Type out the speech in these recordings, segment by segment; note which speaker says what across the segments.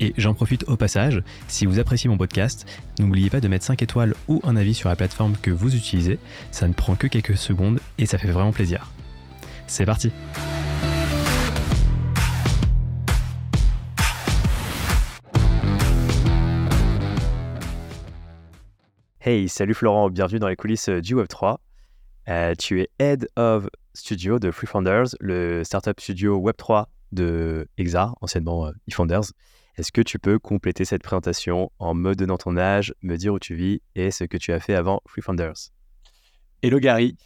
Speaker 1: Et j'en profite au passage, si vous appréciez mon podcast, n'oubliez pas de mettre 5 étoiles ou un avis sur la plateforme que vous utilisez, ça ne prend que quelques secondes et ça fait vraiment plaisir. C'est parti Hey, salut Florent, bienvenue dans les coulisses du Web3. Euh, tu es Head of Studio de Free Founders, le startup studio Web3 de Exa, anciennement euh, eFounders. Est-ce que tu peux compléter cette présentation en me donnant ton âge, me dire où tu vis et ce que tu as fait avant Free Founders
Speaker 2: Hello Gary,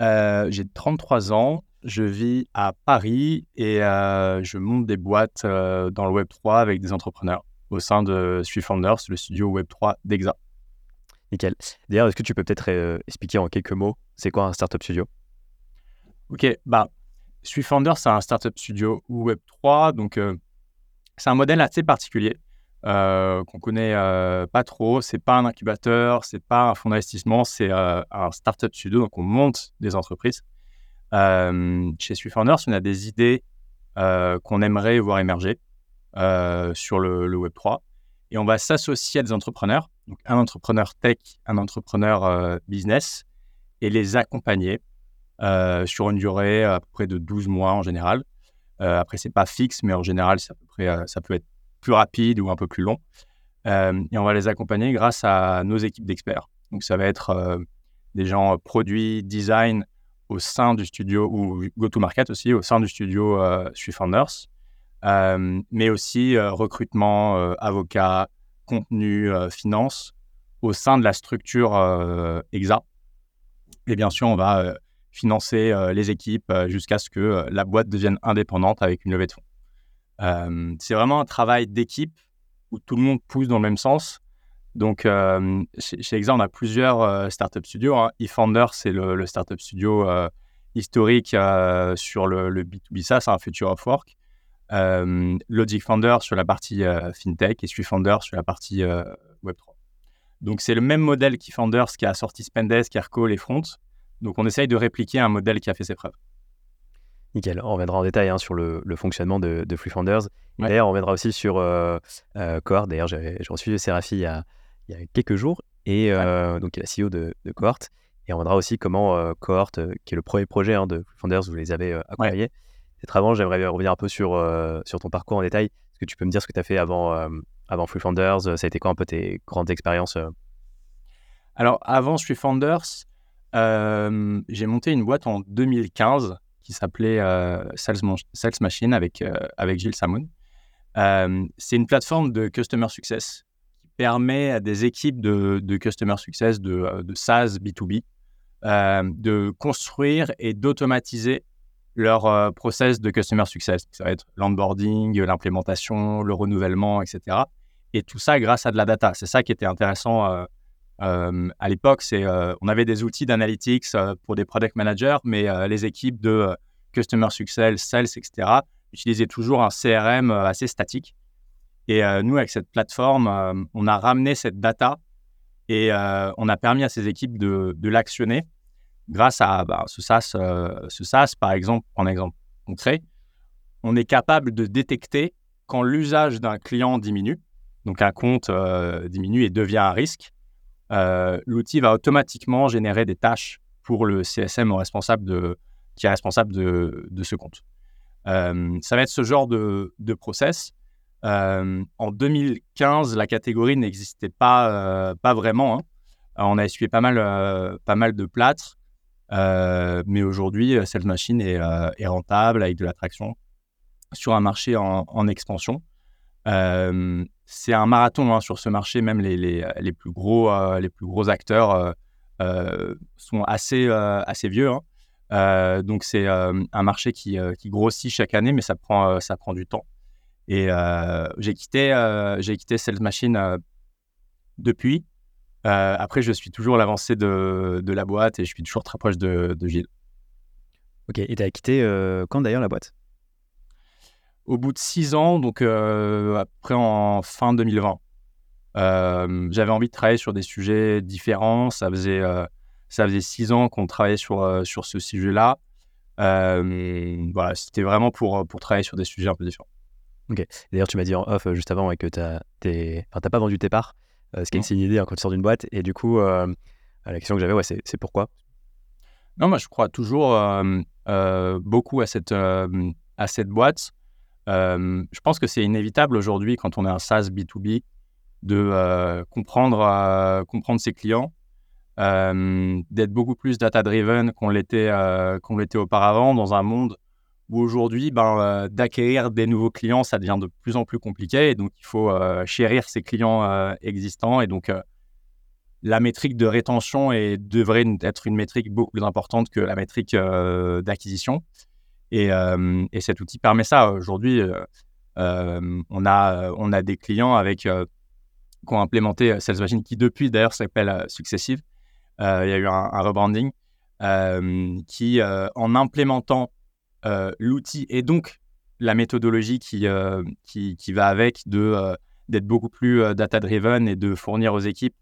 Speaker 2: euh, j'ai 33 ans, je vis à Paris et euh, je monte des boîtes euh, dans le Web3 avec des entrepreneurs au sein de Free Founders, le studio Web3 d'Exa.
Speaker 1: Nickel. D'ailleurs, est-ce que tu peux peut-être expliquer en quelques mots, c'est quoi un startup studio?
Speaker 2: Ok, bah, Swift Founders, c'est un startup studio Web3, donc c'est un modèle assez particulier euh, qu'on connaît euh, pas trop. C'est pas un incubateur, c'est pas un fonds d'investissement, c'est euh, un startup studio. Donc on monte des entreprises. chez Founders, on a des idées qu'on aimerait voir émerger sur le, Web 3 et on va s'associer à des entrepreneurs, donc un entrepreneur tech, un entrepreneur business, et les accompagner sur une durée à peu près de 12 mois en général. Euh, après, c'est pas fixe, mais en général, à peu près, euh, ça peut être plus rapide ou un peu plus long. Euh, et on va les accompagner grâce à nos équipes d'experts. Donc, ça va être des gens produits, design au sein du studio ou go-to-market aussi au sein du studio euh, Founders, mais aussi recrutement, avocat, contenu, finance au sein de la structure EXA. Et bien sûr, on va financer euh, les équipes euh, jusqu'à ce que euh, la boîte devienne indépendante avec une levée de fonds. c'est vraiment un travail d'équipe où tout le monde pousse dans le même sens. Donc, chez, chez, Exa, on a plusieurs startup studios. Hein. eFounder, c'est le, startup studio historique sur le, B2B SaaS, un future of work. Logic Founder sur la partie fintech et SwiFounder sur la partie Web3. Donc, c'est le même modèle qu'eFounders qui a sorti Spendesk, Aircall et Front. Donc on essaye de répliquer un modèle qui a fait ses preuves.
Speaker 1: Nickel. On reviendra en détail hein, sur le, fonctionnement de, de Free Founders. D'ailleurs, on reviendra aussi sur euh, euh Cohort. D'ailleurs, j'ai reçu Séraphie il y, a, il y a, quelques jours, et euh, donc il est la CEO de, de, Cohort. Et on reviendra aussi comment euh, Cohort, qui est le premier projet hein, de Free Founders, vous les avez accompagnés. Ouais. avant, j'aimerais revenir un peu sur, sur ton parcours en détail. Est-ce que tu peux me dire ce que tu as fait avant, avant Free Founders? Ça a été quoi un peu tes grandes expériences
Speaker 2: Alors, avant Free Founders, euh, j'ai monté une boîte en 2015 qui s'appelait euh, Sales, Machine avec, euh, avec Gilles Samoun. c'est une plateforme de Customer Success qui permet à des équipes de, Customer Success, de, SaaS B2B, de construire et d'automatiser leur process de Customer Success. Ça va être l'onboarding, l'implémentation, le renouvellement, etc. Et tout ça grâce à de la data. C'est ça qui était intéressant euh, à l'époque, euh, on avait des outils d'analytics euh, pour des product managers, mais les équipes de customer success, sales, etc., utilisaient toujours un CRM assez statique. Et nous, avec cette plateforme, on a ramené cette data et on a permis à ces équipes de, l'actionner grâce à bah, ce, SaaS, ce SaaS, par exemple, en exemple concret. On est capable de détecter quand l'usage d'un client diminue, donc un compte diminue et devient un risque, euh, l'outil va automatiquement générer des tâches pour le CSM responsable de, qui est responsable de, ce compte. Euh, ça va être ce genre de, process. Euh, en 2015, la catégorie n'existait pas, pas vraiment. Hein. On a essuyé pas mal, pas mal de plâtre, mais aujourd'hui, cette machine est, rentable avec de l'attraction sur un marché en expansion c'est un marathon hein, sur ce marché. Même les, les, les plus, gros, euh, les plus gros acteurs euh, euh, sont assez, assez vieux. Hein. donc, c'est un marché qui, qui, grossit chaque année, mais ça prend, ça prend du temps. Et j'ai quitté, j'ai quitté Sales Machine depuis. après, je suis toujours l'avancée de, de, la boîte et je suis toujours très proche de, de Gilles.
Speaker 1: Ok, et tu as quitté quand d'ailleurs la boîte?
Speaker 2: Au bout de six ans, donc après en fin 2020. J'avais envie de travailler sur des sujets différents. Ça faisait, ça faisait six ans qu'on travaillait sur, sur ce sujet-là. voilà, c'était vraiment pour, pour travailler sur des sujets un peu différents.
Speaker 1: Ok. D'ailleurs, tu m'as dit en off juste avant que tu n'as pas vendu tes parts, ce qui est une idée hein, quand tu sors d'une boîte. Et du coup, la question que j'avais, ouais, c'est pourquoi?
Speaker 2: Non, moi, je crois toujours beaucoup à cette, à cette boîte. Je pense que c'est inévitable aujourd'hui, quand on est un SaaS B2B, de comprendre, comprendre ses clients, d'être beaucoup plus data-driven qu'on l'était l'était auparavant dans un monde où aujourd'hui, ben, euh, d'acquérir des nouveaux clients, ça devient de plus en plus compliqué. Et donc, il faut euh, chérir ses clients euh, existants. Et donc, la métrique de rétention devrait être une métrique beaucoup plus importante que la métrique d'acquisition. Et, et, cet outil permet ça. Aujourd'hui, on, a, on a des clients avec, qui ont implémenté Sales Machine, qui depuis d'ailleurs s'appelle Successive. il y a eu un, rebranding qui, en implémentant euh, l'outil et donc la méthodologie qui, euh, va avec de euh, d'être beaucoup plus data-driven et de fournir aux équipes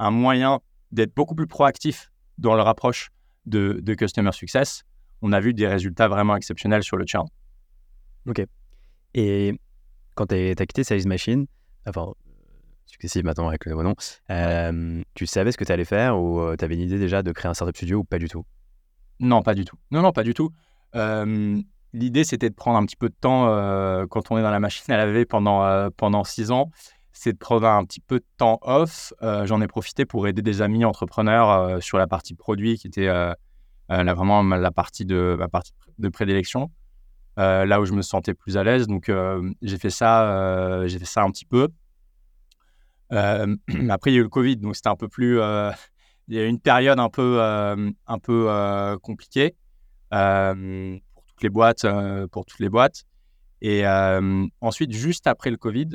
Speaker 2: un moyen d'être beaucoup plus proactif dans leur approche de Customer Success. On a vu des résultats vraiment exceptionnels sur le churn.
Speaker 1: Ok. Et quand tu as quitté Sales Machine, enfin, successive maintenant avec le nouveau nom, tu savais ce que tu allais faire ou tu avais une idée déjà de créer un startup studio ou pas du tout?
Speaker 2: Non, pas du tout. Non, non, pas du tout. L'idée, c'était de prendre un petit peu de temps quand on est dans la machine à laver pendant, pendant six ans. C'est de prendre un petit peu de temps off. J'en ai profité pour aider des amis entrepreneurs sur la partie produit qui était vraiment la partie de, ma partie de prédilection. là où je me sentais plus à l'aise. Donc, j'ai fait ça, fait ça un petit peu. après, il y a eu le Covid, donc c'était un peu plus. il y a eu une période un peu, un peu compliquée pour toutes les boîtes, pour toutes les boîtes. Et ensuite, juste après le Covid,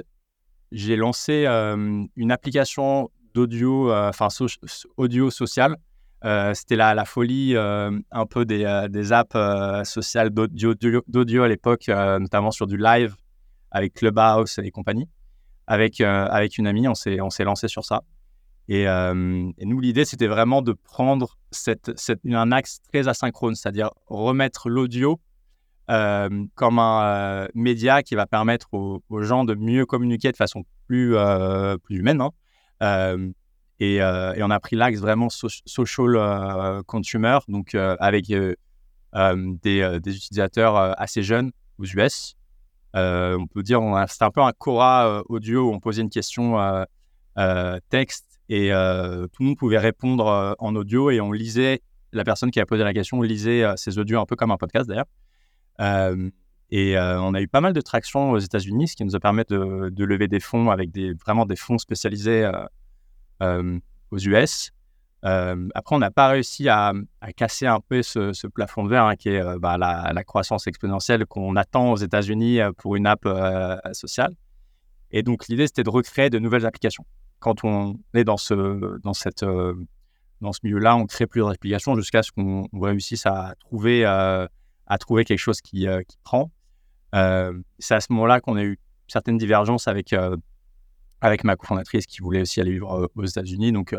Speaker 2: j'ai lancé une application d'audio, enfin audio social. C'était la, folie un peu des, des apps sociales d'audio à l'époque, notamment sur du live avec Clubhouse et compagnie. Avec, avec une amie, on s'est lancé sur ça. Et, nous, l'idée, c'était vraiment de prendre cette, un axe très asynchrone, c'est-à-dire remettre l'audio comme un média qui va permettre aux, gens de mieux communiquer de façon plus, plus humaine. Hein. Et, et, on a pris l'axe vraiment social consumer, donc avec des, utilisateurs assez jeunes aux US. on peut dire, c'était un peu un Cora audio où on posait une question texte et euh, tout le monde pouvait répondre euh, en audio et on lisait, la personne qui a posé la question lisait euh, ses audios un peu comme un podcast d'ailleurs. et on a eu pas mal de traction aux États-Unis, ce qui nous a permis de, lever des fonds avec vraiment des fonds spécialisés aux US. après, on n'a pas réussi à, casser un peu ce, plafond de verre hein, qui est bah, la, croissance exponentielle qu'on attend aux États-Unis pour une app sociale. Et donc, l'idée, c'était de recréer de nouvelles applications quand on est dans ce, euh, milieu-là, on crée plusieurs applications jusqu'à ce qu'on réussisse à trouver, euh, quelque chose euh, qui prend. c'est à ce moment-là qu'on a eu certaines divergences avec, avec ma cofondatrice qui voulait aussi aller vivre aux États-Unis. Donc,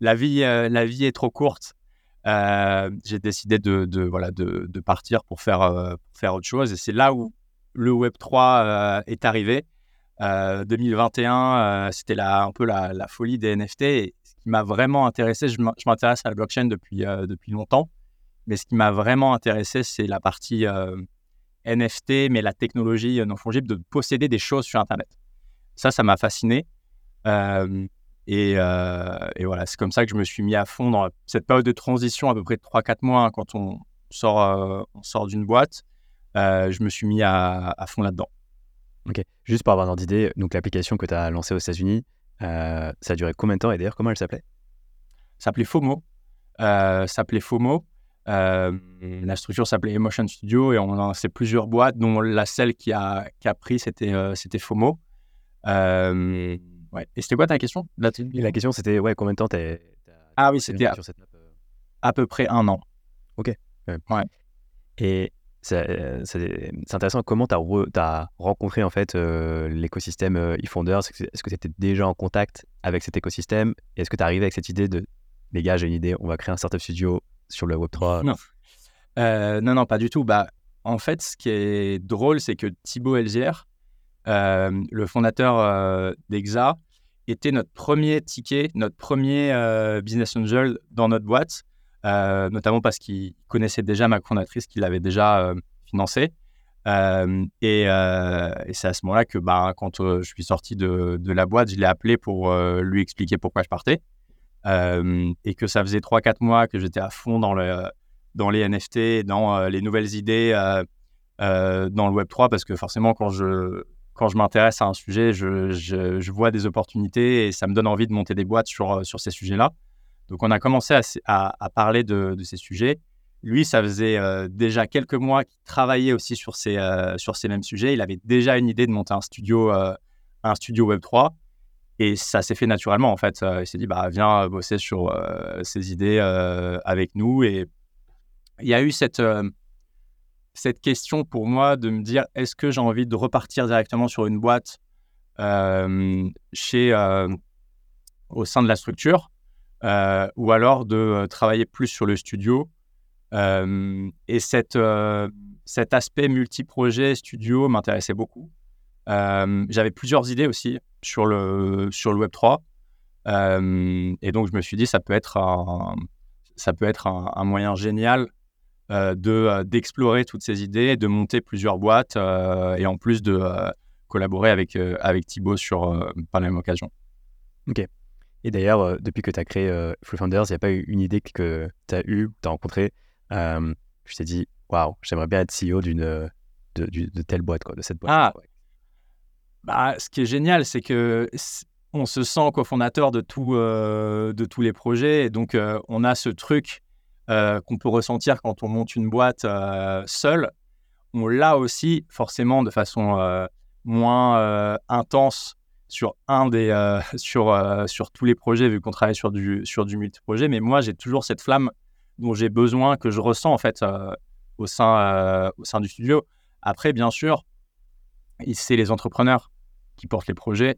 Speaker 2: la, vie, la vie est trop courte. j'ai décidé de, partir pour faire, autre chose. Et c'est là où le Web3 est arrivé. 2021, euh, euh, c'était un peu la, folie des NFT. Ce qui m'a vraiment intéressé, je m'intéresse à la blockchain euh, depuis longtemps, mais ce qui m'a vraiment intéressé, c'est la partie NFT, mais la technologie non fongible de posséder des choses sur Internet. Ça, ça m'a fasciné. Et, et, voilà, c'est comme ça que je me suis mis à fond dans cette période de transition, à peu près 3-4 mois, hein, quand on sort, on sort d'une boîte. je me suis mis à fond là-dedans.
Speaker 1: Ok, juste pour avoir une ordre d'idée, donc l'application que tu as lancée aux États-Unis, euh, ça a duré combien de temps et d'ailleurs comment elle s'appelait?
Speaker 2: Ça s'appelait FOMO. Euh, s'appelait FOMO. Euh, la structure s'appelait Emotion Studio et on a lancé plusieurs boîtes, dont la celle qui a, qui a pris, c'était euh, c'était FOMO. Ouais. Et c'était quoi ta question?
Speaker 1: La question, c'était ouais, combien de temps t'as
Speaker 2: Ah oui, c'était à, à peu près un an.
Speaker 1: Ok.
Speaker 2: Ouais.
Speaker 1: Et c'est intéressant. Comment tu as, rencontré en fait l'écosystème eFounders Est-ce que tu étais déjà en contact avec cet écosystème? Est-ce que tu es arrivé avec cette idée de les gars, j'ai une idée, on va créer un startup studio sur le Web3
Speaker 2: Non, non, non, pas du tout. Bah, en fait, ce qui est drôle, c'est que Thibaut Elzière, le fondateur d'Exa, était notre premier ticket, notre premier business angel dans notre boîte. Euh, notamment parce qu'il connaissait déjà ma fondatrice qu'il avait déjà euh, financée. Euh, et, c'est à ce moment-là que bah, quand je suis sorti de, la boîte, je l'ai appelé pour lui expliquer pourquoi je partais. et que ça faisait 3-4 mois que j'étais à fond dans les NFT, dans les nouvelles idées, dans le Web3, parce que forcément, quand je, quand je m'intéresse à un sujet, je, vois des opportunités et ça me donne envie de monter des boîtes sur, sur ces sujets-là. Donc, on a commencé à, parler de, ces sujets. Lui, ça faisait euh, déjà quelques mois qu'il travaillait aussi sur ces, euh, sur ces mêmes sujets. Il avait déjà une idée de monter un studio, euh, un studio Web3. Et ça s'est fait naturellement, en fait. il s'est dit, bah, viens bosser sur ces idées avec nous. Et il y a eu cette, cette question pour moi de me dire, est-ce que j'ai envie de repartir directement sur une boîte chez, au sein de la structure euh, ou alors de euh, travailler plus sur le studio. Euh, et cette, cet aspect multi-projet studio m'intéressait beaucoup. J'avais plusieurs idées aussi sur le, sur le Web3. et donc, je me suis dit, ça peut être ça peut être un, moyen génial de d'explorer toutes ces idées, de monter plusieurs boîtes et en plus de collaborer avec, avec Thibaut sur, par la même occasion.
Speaker 1: Ok. Et d'ailleurs, euh, depuis que tu as créé euh, Free Founders, il n'y a pas eu une idée que tu as eue, tu as rencontrée. Euh, je t'ai dit, waouh, j'aimerais bien être CEO d'une de, de, telle boîte, quoi, de cette boîte.
Speaker 2: Ah, bah, ce qui est génial, c'est que on se sent cofondateur de, tout, de tous les projets. Et donc, on a ce truc qu'on peut ressentir quand on monte une boîte seul. On l'a aussi, forcément, de façon moins intense sur un des euh, sur euh, sur tous les projets vu qu'on travaille sur du sur du multi-projet. Mais moi j'ai toujours cette flamme dont j'ai besoin que je ressens en fait euh, au sein au sein du studio. Après bien sûr c'est les entrepreneurs qui portent les projets.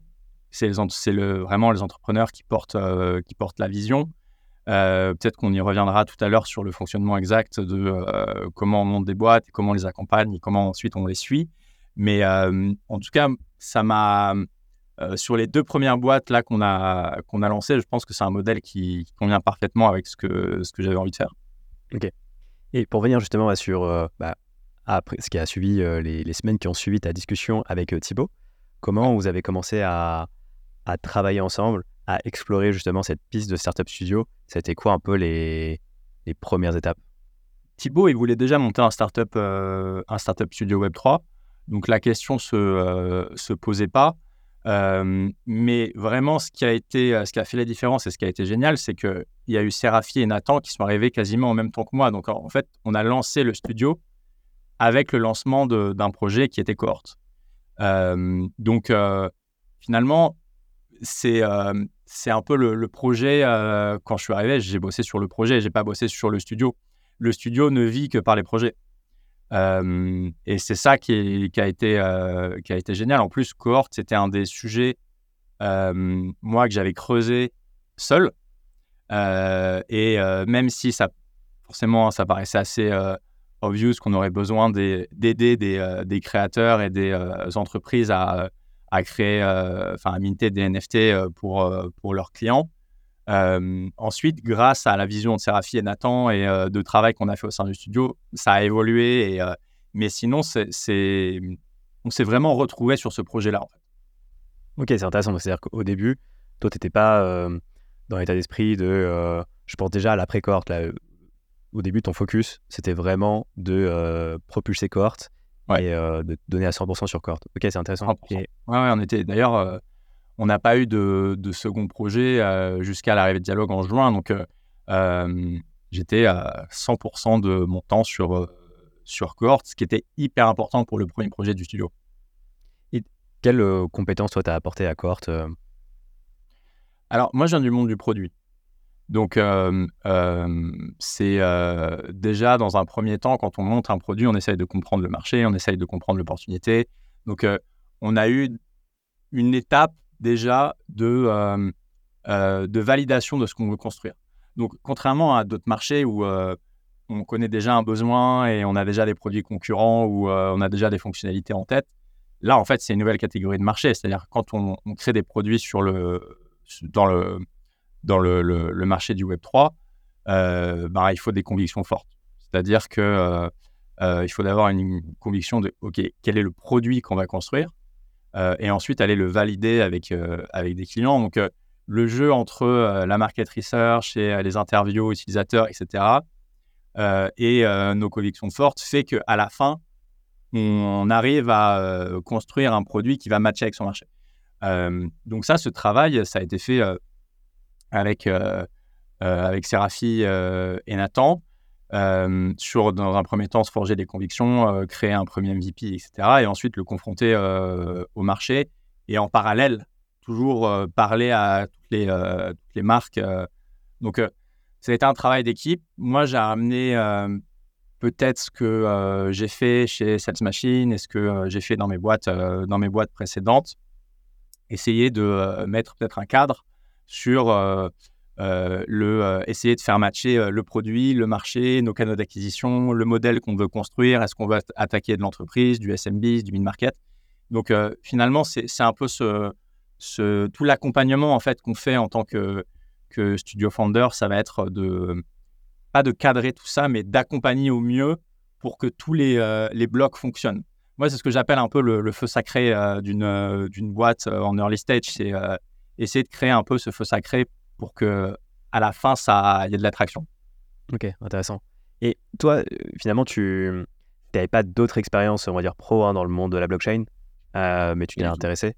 Speaker 2: C'est c'est le vraiment les entrepreneurs qui portent qui portent la vision peut-être qu'on y reviendra tout à l'heure sur le fonctionnement exact de comment on monte des boîtes comment on les accompagne et comment ensuite on les suit mais en tout cas ça m'a euh, sur les deux premières boîtes là qu'on a qu'on a lancées, je pense que c'est un modèle qui, convient parfaitement avec ce que ce que j'avais envie de faire.
Speaker 1: Ok. Et pour venir justement sur euh, bah, après ce qui a suivi euh, les, semaines qui ont suivi ta discussion avec Thibaut, comment vous avez commencé à, à, travailler ensemble, à explorer justement cette piste de startup studio C'était quoi un peu les, les premières étapes?
Speaker 2: Thibaut, il voulait déjà monter un startup un startup studio Web 3, donc la question se se posait pas mais vraiment, ce qui a été, ce qui a fait la différence et ce qui a été génial, c'est qu'il y a eu Séraphie et Nathan qui sont arrivés quasiment en même temps que moi. Donc, en fait, on a lancé le studio avec le lancement d'un projet qui était cohorte. donc, finalement, c'est c'est un peu le, projet. quand je suis arrivé, j'ai bossé sur le projet, j'ai pas bossé sur le studio. Le studio ne vit que par les projets et c'est ça qui, a été, qui a été génial. En plus, cohorte, c'était un des sujets, moi, que j'avais creusé seul. et même si ça, forcément, ça paraissait assez obvious qu'on aurait besoin d'aider des, créateurs et des entreprises à, à créer, enfin, à minter des NFT pour, pour leurs clients ensuite, grâce à la vision de Séraphie et Nathan et de travail qu'on a fait au sein du studio, ça a évolué. Mais sinon, c'est, on s'est vraiment retrouvé sur ce projet-là.
Speaker 1: Ok, c'est intéressant. C'est-à-dire qu'au début, toi, tu n'étais pas dans l'état d'esprit de. je pense déjà à la pré-cohorte. Au début, ton focus, c'était vraiment de propulser cohorte et de donner à 100% sur cohorte. Ok, c'est intéressant.
Speaker 2: Ouais, ouais, on était d'ailleurs on n'a pas eu de, second projet euh, jusqu'à l'arrivée de Dialogue en juin. Donc, euh, euh, j'étais à 100% de mon temps sur, sur Cohort, ce qui était hyper important pour le premier projet du studio.
Speaker 1: Et quelles compétences, toi, tu as apporté à Cohort
Speaker 2: Alors, moi, je viens du monde du produit. Donc, c'est déjà dans un premier temps, quand on monte un produit, on essaye de comprendre le marché, on essaye de comprendre l'opportunité. Donc, on a eu une étape déjà de, de validation de ce qu'on veut construire. Donc, contrairement à d'autres marchés où on connaît déjà un besoin et on a déjà des produits concurrents ou on a déjà des fonctionnalités en tête, là, en fait, c'est une nouvelle catégorie de marché. C'est-à-dire quand on, on, crée des produits sur le, dans le dans le, marché du Web 3, euh, bah, il faut des convictions fortes. C'est-à-dire que euh, euh, il faut avoir une, conviction de OK, quel est le produit qu'on va construire et ensuite aller le valider avec, avec des clients. Donc, le jeu entre la market research et les interviews utilisateurs, etc., et nos convictions fortes fait qu'à la fin, on, arrive à construire un produit qui va matcher avec son marché. donc ça, ce travail, ça a été fait euh, euh, avec Séraphie euh, et Nathan. sur, dans un premier temps, se forger des convictions, créer un premier MVP, etc. Et ensuite le confronter au marché. Et en parallèle, toujours parler à toutes les, toutes les marques. donc, ça a été un travail d'équipe. Moi, j'ai amené peut-être ce que j'ai fait chez Sales Machine et ce que j'ai fait dans mes boîtes, dans mes boîtes précédentes. Essayer de mettre peut-être un cadre sur euh, euh, le, euh, essayer de faire matcher le produit, le marché, nos canaux d'acquisition, le modèle qu'on veut construire. Est-ce qu'on veut attaquer de l'entreprise, du SMB, du mid-market Donc finalement, c'est un peu ce, tout l'accompagnement en fait qu'on fait en tant que, que studio founder, ça va être de pas de cadrer tout ça, mais d'accompagner au mieux pour que tous les, les blocs fonctionnent. Moi, c'est ce que j'appelle un peu le, feu sacré d'une d'une boîte en early stage. C'est essayer de créer un peu ce feu sacré pour que à la fin, ça, il y ait de l'attraction.
Speaker 1: Ok, intéressant. Et toi, euh, finalement, tu n'avais pas d'autres expériences, on va dire, pro hein, dans le monde de la blockchain, euh, mais tu t'es intéressé.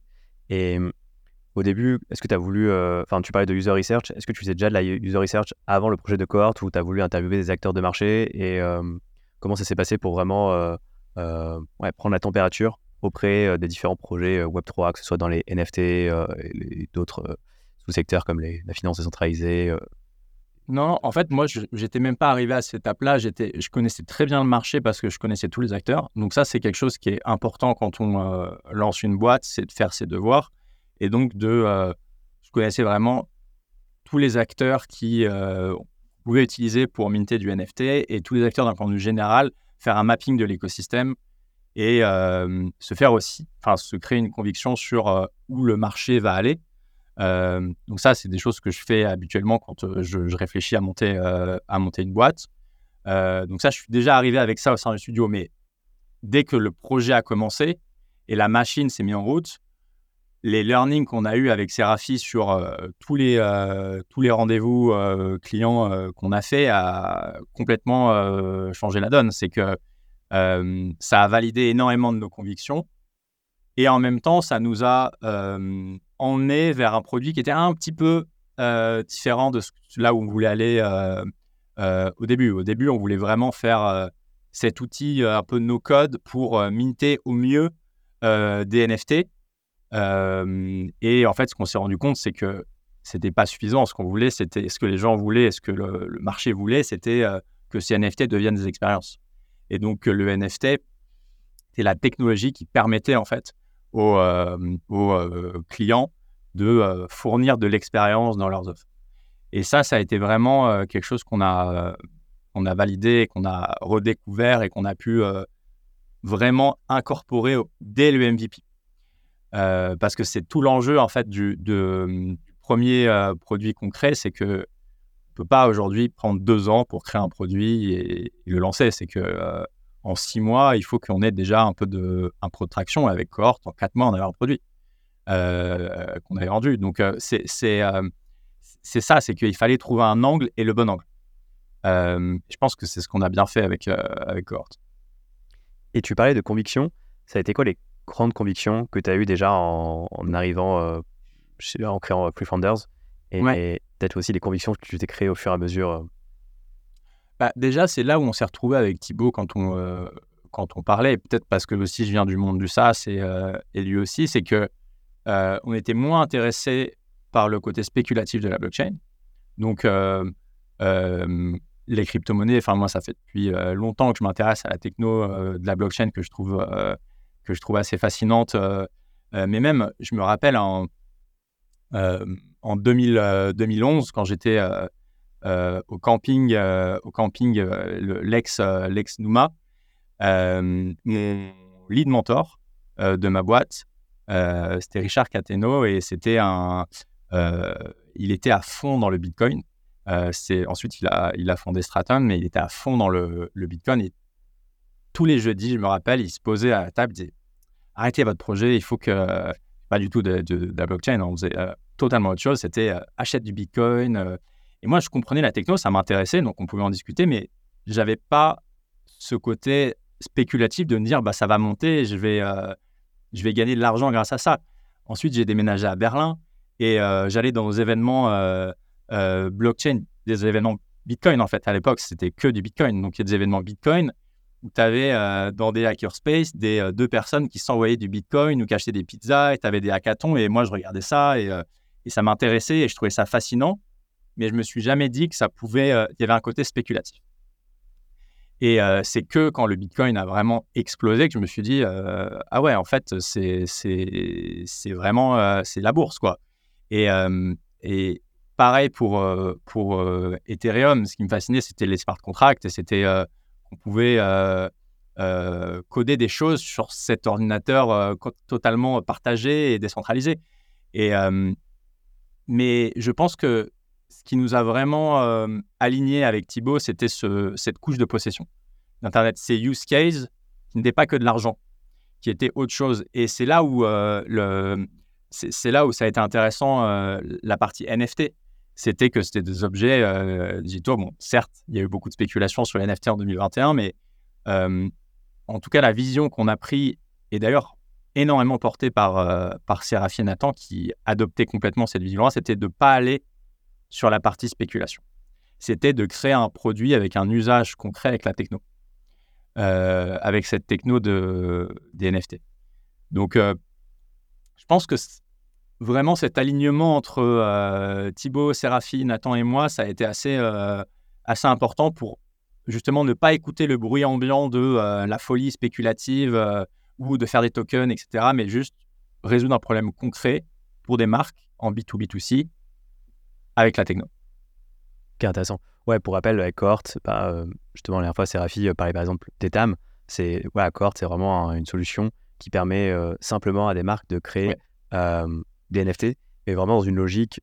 Speaker 1: Et au début, est-ce que tu as voulu, euh, enfin, tu parlais de user research, est-ce que tu faisais déjà de la user research avant le projet de cohort ou tu as voulu interviewer des acteurs de marché et comment ça s'est passé pour vraiment ouais, prendre la température auprès des différents projets Web3, que ce soit dans les NFT et d'autres sous-secteurs comme la finance décentralisée
Speaker 2: Non, en fait, moi, je n'étais même pas arrivé à cette étape-là. Je connaissais très bien le marché parce que je connaissais tous les acteurs. Donc ça, c'est quelque chose qui est important quand on lance une boîte, c'est de faire ses devoirs. Et donc, de, je connaissais vraiment tous les acteurs qui pouvaient utiliser pour minter du NFT et tous les acteurs d'un point de vue général, faire un mapping de l'écosystème et se faire aussi, enfin, se créer une conviction sur où le marché va aller. donc ça, c'est des choses que je fais habituellement quand je, réfléchis à monter, à monter une boîte. donc ça, je suis déjà arrivé avec ça au sein du studio, mais dès que le projet a commencé et la machine s'est mise en route, les learnings qu'on a eu avec Serafi sur tous les, les rendez-vous clients qu'on a fait a complètement changé la donne. C'est que euh, ça a validé énormément de nos convictions. Et en même temps, ça nous a euh, emmené vers un produit qui était un petit peu euh, différent de là où on voulait aller au début. Au début, on voulait vraiment faire cet outil un peu no code pour minter au mieux des NFT. et en fait, ce qu'on s'est rendu compte, c'est que c'était pas suffisant. Ce qu'on voulait, c'était ce que les gens voulaient, ce que le marché voulait, c'était que ces NFT deviennent des expériences. Et donc, le NFT, c'est la technologie qui permettait en fait aux, euh, euh, clients de euh, fournir de l'expérience dans leurs offres. Et ça, ça a été vraiment quelque chose qu'on a, qu'on a validé, qu'on a redécouvert et qu'on a pu vraiment incorporer dès le MVP. parce que c'est tout l'enjeu en fait du, du premier produit concret, c'est que peut pas aujourd'hui prendre deux ans pour créer un produit et, le lancer. C'est que euh, en six mois, il faut qu'on ait déjà un peu de un traction avec cohorte. En quatre mois, on avait un produit euh, qu'on avait vendu. Donc euh, c'est c'est ça, c'est qu'il fallait trouver un angle et le bon angle. je pense que c'est ce qu'on a bien fait avec avec cohorte.
Speaker 1: Et tu parlais de conviction. Ça a été quoi les grandes convictions que tu as eues déjà en, arrivant en créant Et, peut-être aussi les convictions que tu t'es créées au fur et à mesure euh.
Speaker 2: bah, Déjà, c'est là où on s'est retrouvé avec Thibaut quand on, euh, quand on parlait, peut-être parce que aussi je viens du monde du SaaS et, euh, et lui aussi, c'est que on était moins intéressé par le côté spéculatif de la blockchain. Donc, les crypto-monnaies, enfin, moi, ça fait depuis longtemps que je m'intéresse à la techno de la blockchain que je trouve, que je trouve assez fascinante. mais même, je me rappelle en, en 2011, quand j'étais au camping, au camping l'ex, l'ex Numa, mon lead mentor de ma boîte, c'était Richard Cateno et c'était un, il était à fond dans le Bitcoin. c'est ensuite il a, il a fondé Straton, mais il était à fond dans le, le Bitcoin. Et tous les jeudis, je me rappelle, il se posait à la table, il disait arrêtez votre projet, il faut que pas du tout de, de, la blockchain, on faisait totalement autre chose. C'était achète du Bitcoin. et moi, je comprenais la techno, ça m'intéressait, donc on pouvait en discuter, mais j'avais pas ce côté spéculatif de me dire bah ça va monter, je vais je vais gagner de l'argent grâce à ça. Ensuite, j'ai déménagé à Berlin et euh, j'allais dans des événements euh, euh, blockchain, des événements Bitcoin en fait. À l'époque, c'était que du Bitcoin. Donc, il y a des événements Bitcoin où tu avais dans des hackerspace des deux personnes qui s'envoyaient du Bitcoin ou qui achetaient des pizzas et tu avais des hackathons. Et moi, je regardais ça et, et ça m'intéressait et je trouvais ça fascinant. Mais je me suis jamais dit que ça pouvait. il y avait un côté spéculatif. Et c'est que quand le Bitcoin a vraiment explosé que je me suis dit, ah ouais, en fait, c'est, c'est, vraiment c'est la bourse, quoi. Et, et pareil pour, pour Ethereum, ce qui me fascinait, c'était les smart contracts, c'était qu'on pouvait coder des choses sur cet ordinateur totalement partagé et décentralisé. Et, mais je pense que ce qui nous a vraiment euh, aligné avec Thibaut, c'était ce, cette couche de possession d'Internet. C'est use case qui n'était pas que de l'argent, qui était autre chose. Et c'est là où euh, là où ça a été intéressant euh, la partie NFT. C'était que c'était des objets digitaux. Bon, certes, il y a eu beaucoup de spéculation sur les NFT en 2021, mais en tout cas, la vision qu'on a pris, et d'ailleurs énormément portée par, par Séraphin Nathan, qui adoptait complètement cette vision-là, c'était de ne pas aller sur la partie spéculation. C'était de créer un produit avec un usage concret avec la techno, euh, avec cette techno de, des NFT. Donc, euh, je pense que vraiment cet alignement entre euh, Thibaut, Séraphine, Nathan et moi, ça a été assez, assez important pour justement ne pas écouter le bruit ambiant de la folie spéculative ou de faire des tokens, etc., mais juste résoudre un problème concret pour des marques en B2B2C avec la techno.
Speaker 1: Ok, intéressant. Ouais, pour rappel, avec Cohort, bah, justement, la dernière fois, Serafi euh, parlait par exemple d'Etam. C'est, ouais, c'est vraiment une solution qui permet euh, simplement à des marques de créer des NFT, mais vraiment dans une logique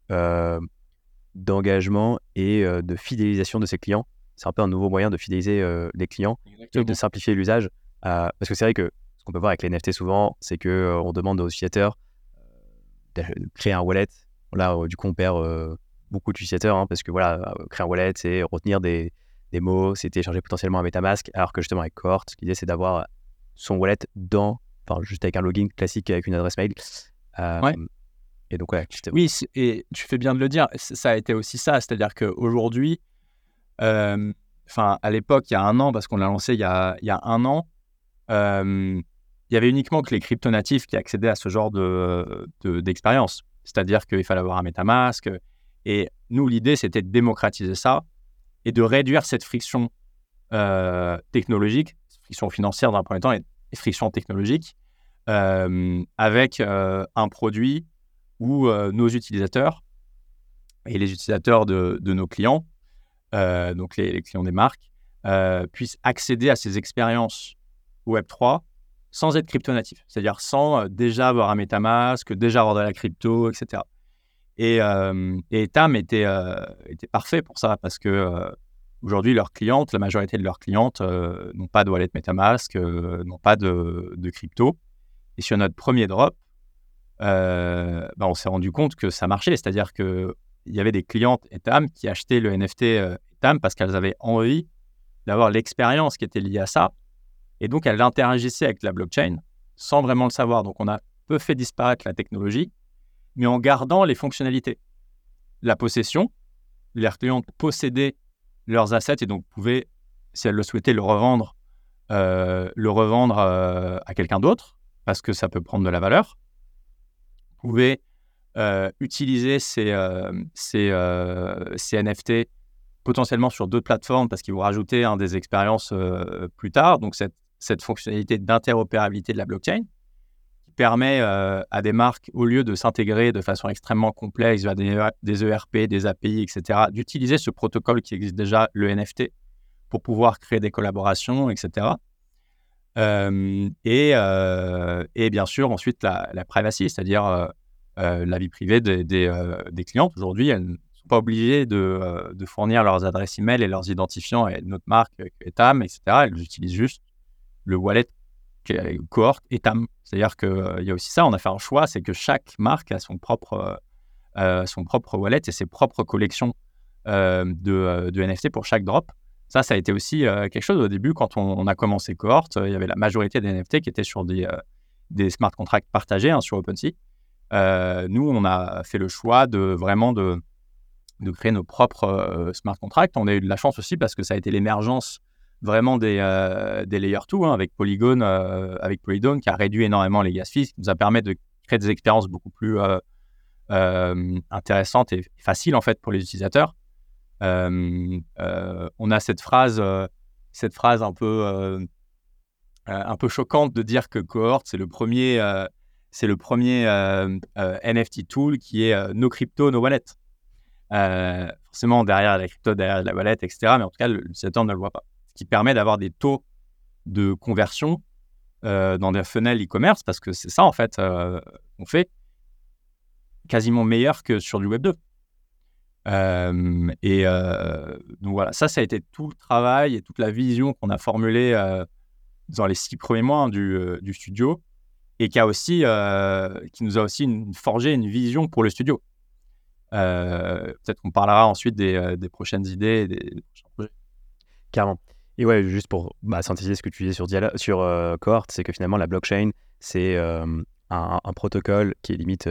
Speaker 1: d'engagement et de fidélisation de ses clients. C'est un peu un nouveau moyen de fidéliser les clients, et de simplifier l'usage. parce que c'est vrai que qu'on peut voir avec les NFT souvent, c'est qu'on on demande aux utilisateurs de créer un wallet. Là, du coup, on perd beaucoup d'utilisateurs, hein, parce que voilà, euh, créer un wallet, c'est retenir des, des mots, c'est télécharger potentiellement un MetaMask, alors que justement avec Cohort, ce qu'il disait, c'est d'avoir son wallet dans, enfin juste avec un login classique avec une adresse mail.
Speaker 2: Euh, ouais. Et donc, ouais. Oui, et tu fais bien de le dire, ça a été aussi ça, c'est-à-dire qu'aujourd'hui, euh, enfin, à l'époque, il y a un an, parce qu'on l'a lancé il y a, il y a un an, il y avait uniquement que les crypto-natifs qui accédaient à ce genre de, d'expérience. C'est-à-dire qu'il fallait avoir un MetaMask, et nous, l'idée, c'était de démocratiser ça et de réduire cette friction euh, technologique, friction financière dans un premier temps et, friction technologique, euh, avec euh, un produit où nos utilisateurs et les utilisateurs de, nos clients, donc les, clients des marques, puissent accéder à ces expériences Web3 sans être crypto-natif, c'est-à-dire sans déjà avoir un MetaMask, déjà avoir de la crypto, etc. Et, euh, et Tam était, euh, était parfait pour ça parce que euh, aujourd'hui, leurs clientes, la majorité de leurs clientes n'ont pas de wallet MetaMask, n'ont pas de, de, crypto. Et sur notre premier drop, bah, on s'est rendu compte que ça marchait. C'est-à-dire qu'il y avait des clientes Etam qui achetaient le NFT Etam parce qu'elles avaient envie d'avoir l'expérience qui était liée à ça. Et donc, elles interagissaient avec la blockchain sans vraiment le savoir. Donc, on a peu fait disparaître la technologie mais en gardant les fonctionnalités. La possession, les clients possédaient leurs assets et donc pouvaient, si elles le souhaitaient, le revendre, euh, le revendre euh, à quelqu'un d'autre parce que ça peut prendre de la valeur. Pouvaient utiliser ces, ces, NFT potentiellement sur d'autres plateformes parce qu'ils vont rajouter des expériences plus tard. Donc, cette, cette fonctionnalité d'interopérabilité de la blockchain qui permet à des marques, au lieu de s'intégrer de façon extrêmement complexe vers des, ERP, des API, etc., d'utiliser ce protocole qui existe déjà, le NFT, pour pouvoir créer des collaborations, etc. Euh, et, euh, et, bien sûr, ensuite, la, la privacy, c'est-à-dire euh, la vie privée des, des. Aujourd'hui, elles ne sont pas obligées de, de, fournir leurs adresses email et leurs identifiants et notre marque, Etam, etc. Elles utilisent juste le wallet cohort Etam. C'est-à-dire qu'il y a aussi ça, on a fait un choix, c'est que chaque marque a son propre, son propre wallet et ses propres collections de, de NFT pour chaque drop. Ça, ça a été aussi euh, quelque chose au début quand on, a commencé Cohort. Euh, il y avait la majorité des NFT qui étaient sur des, euh, des smart contracts partagés hein, sur OpenSea. nous, on a fait le choix de vraiment de, de créer nos propres smart contracts. On a eu de la chance aussi parce que ça a été l'émergence vraiment des, des Layer 2 hein, avec Polygon, avec Polygon qui a réduit énormément les gas fees, qui nous a permis de créer des expériences beaucoup plus intéressantes et faciles en fait pour les utilisateurs. Euh, euh, on a cette phrase, euh, cette phrase un peu, un peu choquante de dire que Cohort, c'est le premier, c'est le premier NFT tool qui est no crypto, no wallet. forcément, derrière la crypto, derrière la wallet, etc. Mais en tout cas, l'utilisateur ne le voit pas. Qui permet d'avoir des taux de conversion dans des fenêtres e-commerce, parce que c'est ça, en fait, qu'on fait, quasiment meilleur que sur du Web 2 et donc voilà, ça, ça a été tout le travail et toute la vision qu'on a formulée dans les six premiers mois hein, du, du, studio et qui, a aussi, qui nous a aussi forgé une vision pour le studio. Peut-être qu'on parlera ensuite des, des prochaines idées des, prochains projets.
Speaker 1: Carrément. Et ouais, juste pour bah, synthétiser ce que tu disais sur, sur Cohort, c'est que finalement, la blockchain, c'est un, un, protocole qui est limite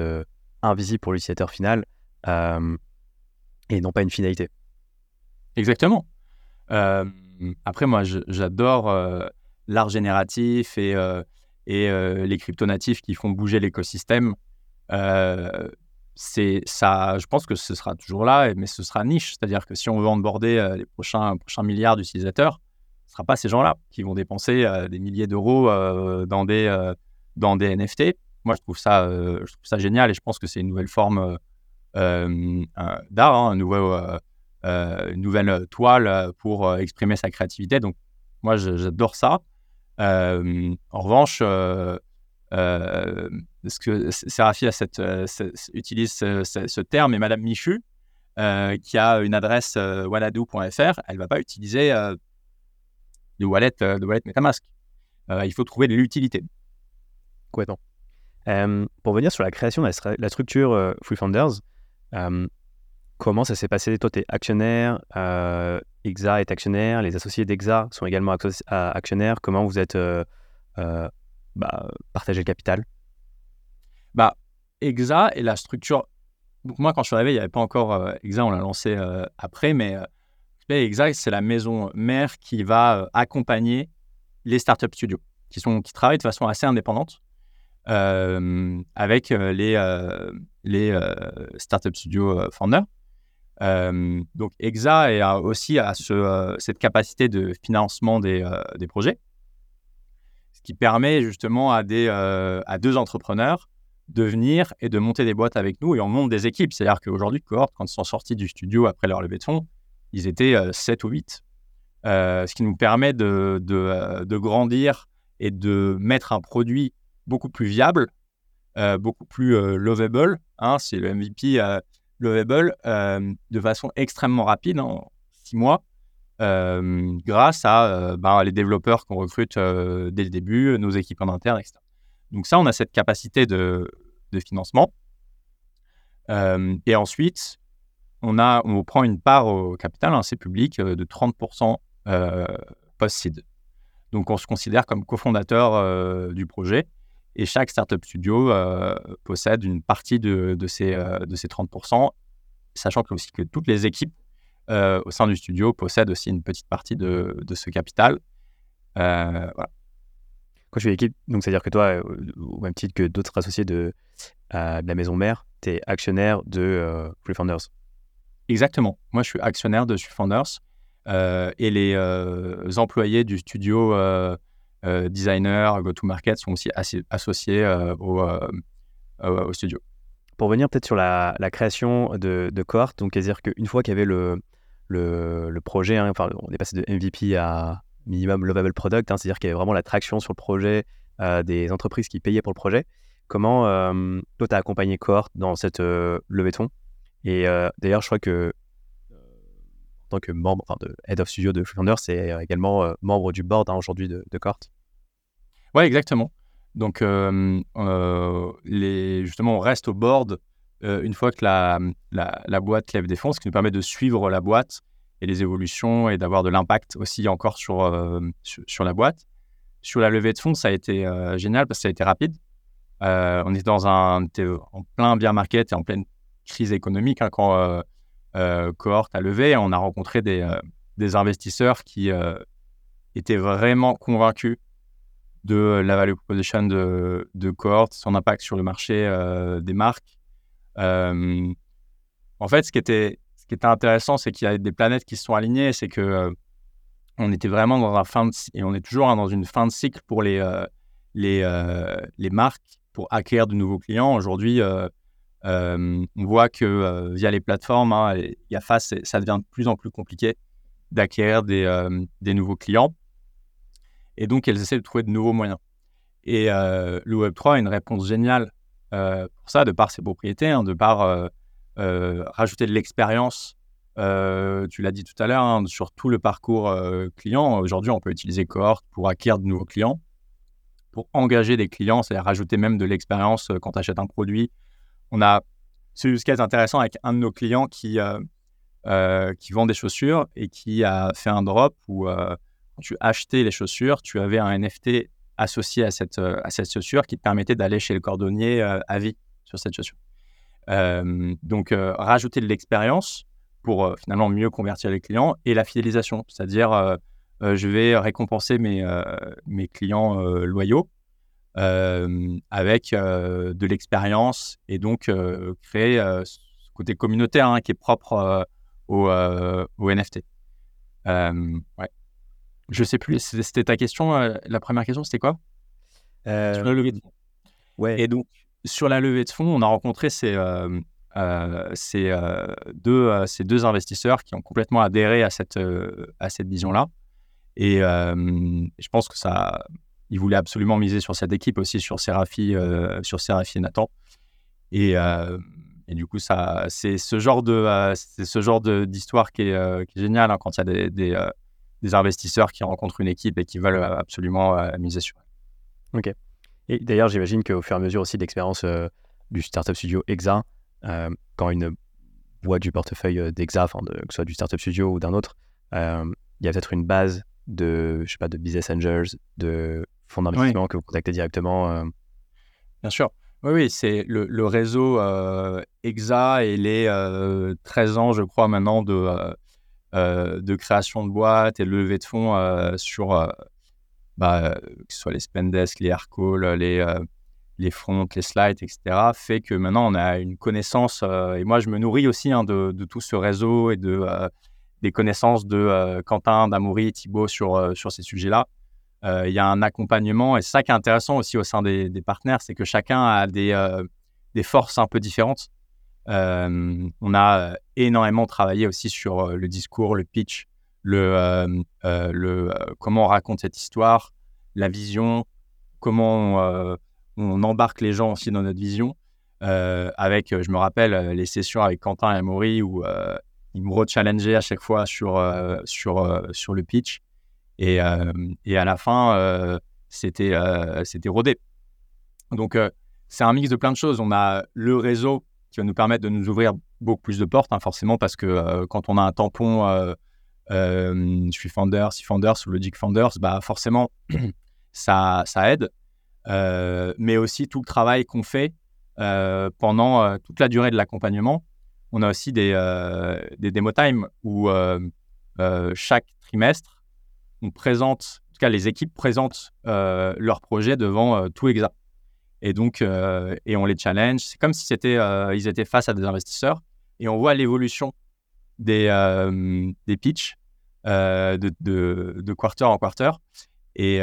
Speaker 1: invisible pour l'utilisateur final et non pas une finalité.
Speaker 2: Exactement. Euh, après, moi, j'adore euh, l'art génératif et, euh, et les crypto-natifs qui font bouger l'écosystème. c'est ça, je pense que ce sera toujours là, mais ce sera niche. C'est-à-dire que si on veut onboarder les prochains, prochains milliards d'utilisateurs, sera pas ces gens-là qui vont dépenser des milliers d'euros dans, des, dans des NFT. Moi, je trouve, ça, je trouve ça génial et je pense que c'est une nouvelle forme euh, d'art, hein, euh, euh, une nouvelle toile pour exprimer sa créativité. Donc, moi, j'adore ça. en revanche, ce que Séraphie a cette, utilise ce, terme et Madame Michu, qui a une adresse wanadoo.fr, elle ne va pas utiliser de wallet, de wallet MetaMask. il faut trouver de l'utilité.
Speaker 1: Complètement. pour venir sur la création de la, la structure Free Founders, comment ça s'est passé? Toi, tu es actionnaire, euh, EXA est actionnaire, les associés d'EXA sont également actionnaires. Comment vous êtes euh, euh, bah, partagé le capital?
Speaker 2: Bah, EXA est la structure. moi, quand je suis arrivé, il n'y avait pas encore EXA, on l'a lancé après, mais EXA, c'est la maison mère qui va accompagner les startup studios qui, sont, qui travaillent de façon assez indépendante euh, avec euh, les, euh, les Startup Studio Founders. donc, EXA est aussi à ce, cette capacité de financement des, des, projets, ce qui permet justement à, des, à deux entrepreneurs de venir et de monter des boîtes avec nous et on monte des équipes. C'est-à-dire qu'aujourd'hui, Cohort, quand ils sont sortis du studio après leur levée de fonds, ils étaient 7 ou 8. ce qui nous permet de, de, de, grandir et de mettre un produit beaucoup plus viable, euh, beaucoup plus euh, lovable. Hein, c'est le MVP euh, lovable de façon extrêmement rapide, en six mois, grâce à ben, les développeurs qu'on recrute dès le début, nos équipes en interne, etc. Donc ça, on a cette capacité de, financement. et ensuite, on, a, on prend une part au capital, hein, c'est public, de 30% post-seed. Donc on se considère comme cofondateur du projet. Et chaque startup studio euh, possède une partie de, ces, euh, de ces 30%, sachant que, aussi que toutes les équipes euh, au sein du studio possèdent aussi une petite partie de, ce capital.
Speaker 1: Quand je suis l'équipe, donc c'est-à-dire que toi, au même titre que d'autres associés de, la maison mère, tu es actionnaire de Free.
Speaker 2: Exactement. Moi, je suis actionnaire de Free Founders et les employés du studio designer, go-to-market sont aussi associés au, studio.
Speaker 1: Pour venir peut-être sur la, création de, de donc c'est-à-dire qu'une fois qu'il y avait le, projet, hein, enfin, on est passé de MVP à minimum lovable product, hein, c'est-à-dire qu'il y avait vraiment la traction sur le projet euh, des entreprises qui payaient pour le projet. Comment euh, toi, tu as accompagné Cohort dans cette euh, levée de fonds? Et d'ailleurs, je crois que en tant que membre de Head of Studio de Freelander, c'est également membre du board hein, aujourd'hui de, de Cohort.
Speaker 2: Oui, exactement. Donc, justement, on reste au board une fois que la, la, boîte lève des fonds, ce qui nous permet de suivre la boîte et les évolutions et d'avoir de l'impact aussi encore sur, sur, la boîte. Sur la levée de fonds, ça a été génial parce que ça a été rapide. on était dans un, en plein bear market et en pleine crise économique hein, quand Cohort a levé. On a rencontré des, des investisseurs qui étaient vraiment convaincus de la value proposition de, Cohort, son impact sur le marché des marques. en fait, ce qui était, ce qui était intéressant, c'est qu'il y a des planètes qui se sont alignées. C'est que on était vraiment dans un fin de, et on est toujours dans une fin de cycle pour les, les, les marques pour acquérir de nouveaux clients. Aujourd'hui, on voit que via les plateformes, hein, y ça devient de plus en plus compliqué d'acquérir des, des nouveaux clients. Et donc, elles essaient de trouver de nouveaux moyens. Et euh, le Web3 a une réponse géniale euh, pour ça, de par ses propriétés, hein, de par euh, rajouter de l'expérience. tu l'as dit tout à l'heure, hein, sur tout le parcours client. Aujourd'hui, on peut utiliser Cohort pour acquérir de nouveaux clients, pour engager des clients, c'est-à-dire rajouter même de l'expérience quand tu achètes un produit. On a ce use case intéressant avec un de nos clients qui, qui vend des chaussures et qui a fait un drop où quand tu achetais les chaussures, tu avais un NFT associé à cette, euh, à cette chaussure qui te permettait d'aller chez le cordonnier euh, à vie sur cette chaussure. Euh, donc, rajouter de l'expérience pour finalement mieux convertir les clients et la fidélisation, c'est-à-dire je vais récompenser mes, mes clients loyaux avec de l'expérience et donc créer ce côté communautaire hein, qui est propre au, au, NFT. ouais. Je sais plus, c'était ta question. Euh, la première question, c'était quoi?
Speaker 1: Euh,
Speaker 2: Sur la levée de fonds.
Speaker 1: Ouais.
Speaker 2: Et donc, sur la levée de fonds, on a rencontré ces, euh, ces, deux, ces deux investisseurs qui ont complètement adhéré à cette, à cette vision-là. Et je pense que ça, ils voulaient absolument miser sur cette équipe aussi, sur Séraphie, sur Séraphie et Nathan. Et, et du coup, ça, c'est ce genre de, c'est ce genre d'histoire qui, est, qui est génial hein, quand il y a des, des investisseurs qui rencontrent une équipe et qui veulent euh, absolument euh, miser sur
Speaker 1: elle. Ok. Et d'ailleurs, j'imagine qu'au fur et à mesure aussi d'expérience euh, du startup studio Exa, quand une boîte du portefeuille d'Exa, que ce soit du startup studio ou d'un autre, il y a peut-être une base de, je sais pas, de business angels, de fonds d'investissement que vous contactez directement.
Speaker 2: Bien sûr. Oui, oui, c'est le, réseau EXA et les 13 ans, je crois, maintenant de, euh, de création de boîtes et de levée de fonds euh, sur euh, bah, que ce soit les Spendesk, les Aircall, les, les fronts, les slides, etc., fait que maintenant on a une connaissance, et moi je me nourris aussi hein, de, tout ce réseau et de, des connaissances de Quentin, d'Amoury, Thibault sur, sur ces sujets-là. Il y a un accompagnement, et c'est ça qui est intéressant aussi au sein des, partenaires, c'est que chacun a des, des forces un peu différentes. Euh, on a euh, énormément travaillé aussi sur euh, le discours, le pitch, le, le comment on raconte cette histoire, la vision, comment on, embarque les gens aussi dans notre vision. avec, je me rappelle, les sessions avec Quentin et Amaury où ils me rechallengeaient à chaque fois sur, sur, sur le pitch. Et, et à la fin, c'était c'était rodé. Donc, c'est un mix de plein de choses. On a le réseau qui va nous permettre de nous ouvrir beaucoup plus de portes, hein, forcément, parce que euh, quand on a un tampon, euh, euh, je suis Founders, si Founders ou Logic Founders, bah forcément, ça, ça aide. mais aussi tout le travail qu'on fait pendant toute la durée de l'accompagnement. On a aussi des, des demo time où chaque trimestre, on présente, en tout cas les équipes présentent leur projet devant tout EXA. Et donc, et on les challenge. C'est comme si c'était, ils étaient face à des investisseurs et on voit l'évolution des, des pitchs de, de, quarter en quarter. Et,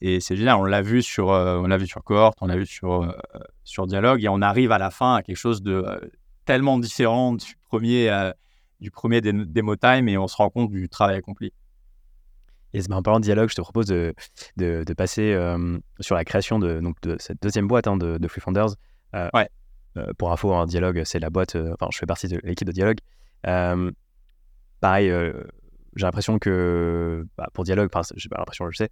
Speaker 2: et c'est génial. On l'a vu sur, on l'a vu sur cohort, on l'a vu sur, sur dialogue et on arrive à la fin à quelque chose de tellement différent du premier, du premier demo time et on se rend compte du travail accompli.
Speaker 1: Et en parlant de dialogue, je te propose de, de, passer euh, sur la création de, donc de cette deuxième boîte hein, de, de Free Founders.
Speaker 2: Euh, ouais.
Speaker 1: Euh, pour info, un dialogue, c'est la boîte. enfin, je fais partie de l'équipe de dialogue. pareil, j'ai l'impression que bah, pour dialogue, j'ai pas l'impression, je sais,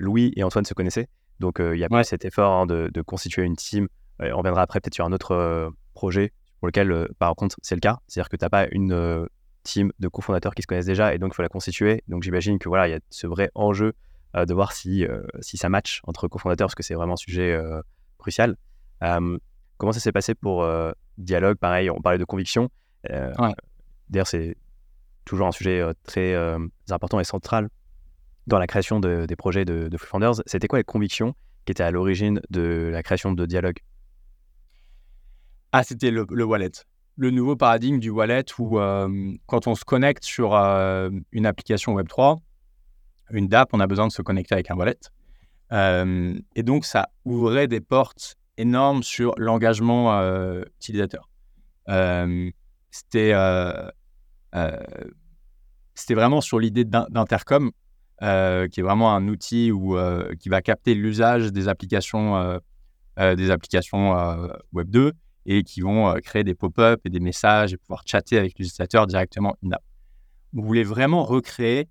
Speaker 1: Louis et Antoine se connaissaient. Donc, il y a pas cet effort hein, de, constituer une team. on reviendra après peut-être sur un autre projet pour lequel, par contre, c'est le cas. C'est-à-dire que tu n'as pas une team de cofondateurs qui se connaissent déjà et donc il faut la constituer. Donc j'imagine que voilà, il y a ce vrai enjeu euh, de voir si, euh, si ça match entre cofondateurs parce que c'est vraiment un sujet euh, crucial. comment ça s'est passé pour Dialogue? Pareil, on parlait de conviction. D'ailleurs, c'est toujours un sujet très important et central dans la création des projets de, de Founders. C'était quoi les convictions qui étaient à l'origine de la création de Dialogue?
Speaker 2: Ah, c'était le, le wallet le nouveau paradigme du wallet où euh, quand on se connecte sur euh, une application Web3, une DApp, on a besoin de se connecter avec un wallet. Euh, et donc, ça ouvrait des portes énormes sur l'engagement utilisateur. C'était c'était vraiment sur l'idée d'Intercom, qui est vraiment un outil où, qui va capter l'usage des applications, des applications Web 2 et qui vont euh, créer des pop-up et des messages et pouvoir chatter avec l'utilisateur directement in-app. Vous voulez vraiment recréer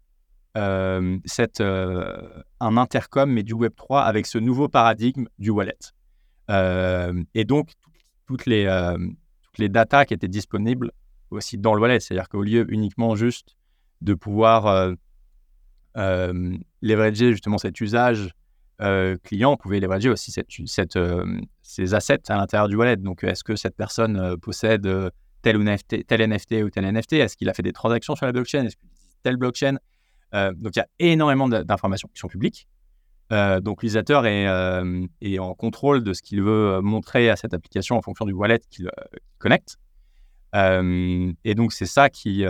Speaker 2: euh, euh, un intercom, mais du Web3 avec ce nouveau paradigme du wallet. et donc, toutes les, toutes les datas qui étaient disponibles aussi dans le wallet, c'est-à-dire qu'au lieu uniquement juste de pouvoir leverager justement cet usage euh, client pouvait leverager aussi cette, euh, ces assets à l'intérieur du wallet. Donc, est-ce que cette personne euh, possède tel, ou NFT, tel NFT ou tel NFT Est-ce qu'il a fait des transactions sur la blockchain? Est-ce qu'il utilise telle blockchain? Donc, il y a énormément d'informations qui sont publiques. donc, l'utilisateur est, est, en contrôle de ce qu'il veut montrer à cette application en fonction du wallet qu'il connecte. et donc, c'est ça qui,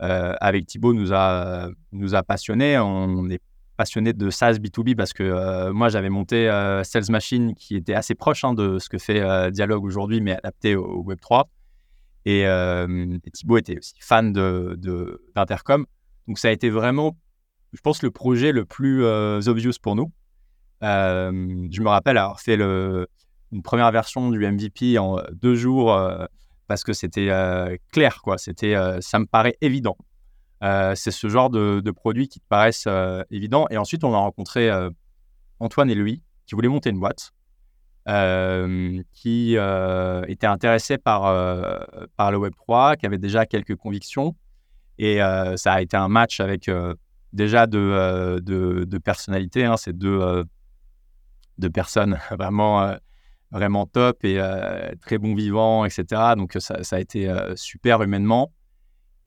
Speaker 2: avec Thibaut, nous a, nous a passionnés. On est passionné de SaaS B2B parce que euh, moi, j'avais monté euh, Sales Machine qui était assez proche hein, de ce que fait euh, Dialogue aujourd'hui, mais adapté au, Web3. Et, Thibaut était aussi fan d'Intercom. De, Donc, ça a été vraiment, je pense, le projet le plus obvious pour nous. je me rappelle avoir fait une première version du MVP en deux jours parce que c'était clair, quoi. C'était, ça me paraît évident. Euh, c'est ce genre de, produits qui te paraissent euh, évidents. Et ensuite, on a rencontré euh, Antoine et lui qui voulaient monter une boîte, qui étaient intéressés par, le Web3, qui avaient déjà quelques convictions. Et ça a été un match avec déjà de, de, personnalités. Hein, c'est deux, personnes vraiment vraiment top et très bon vivant, etc. Donc ça a été super humainement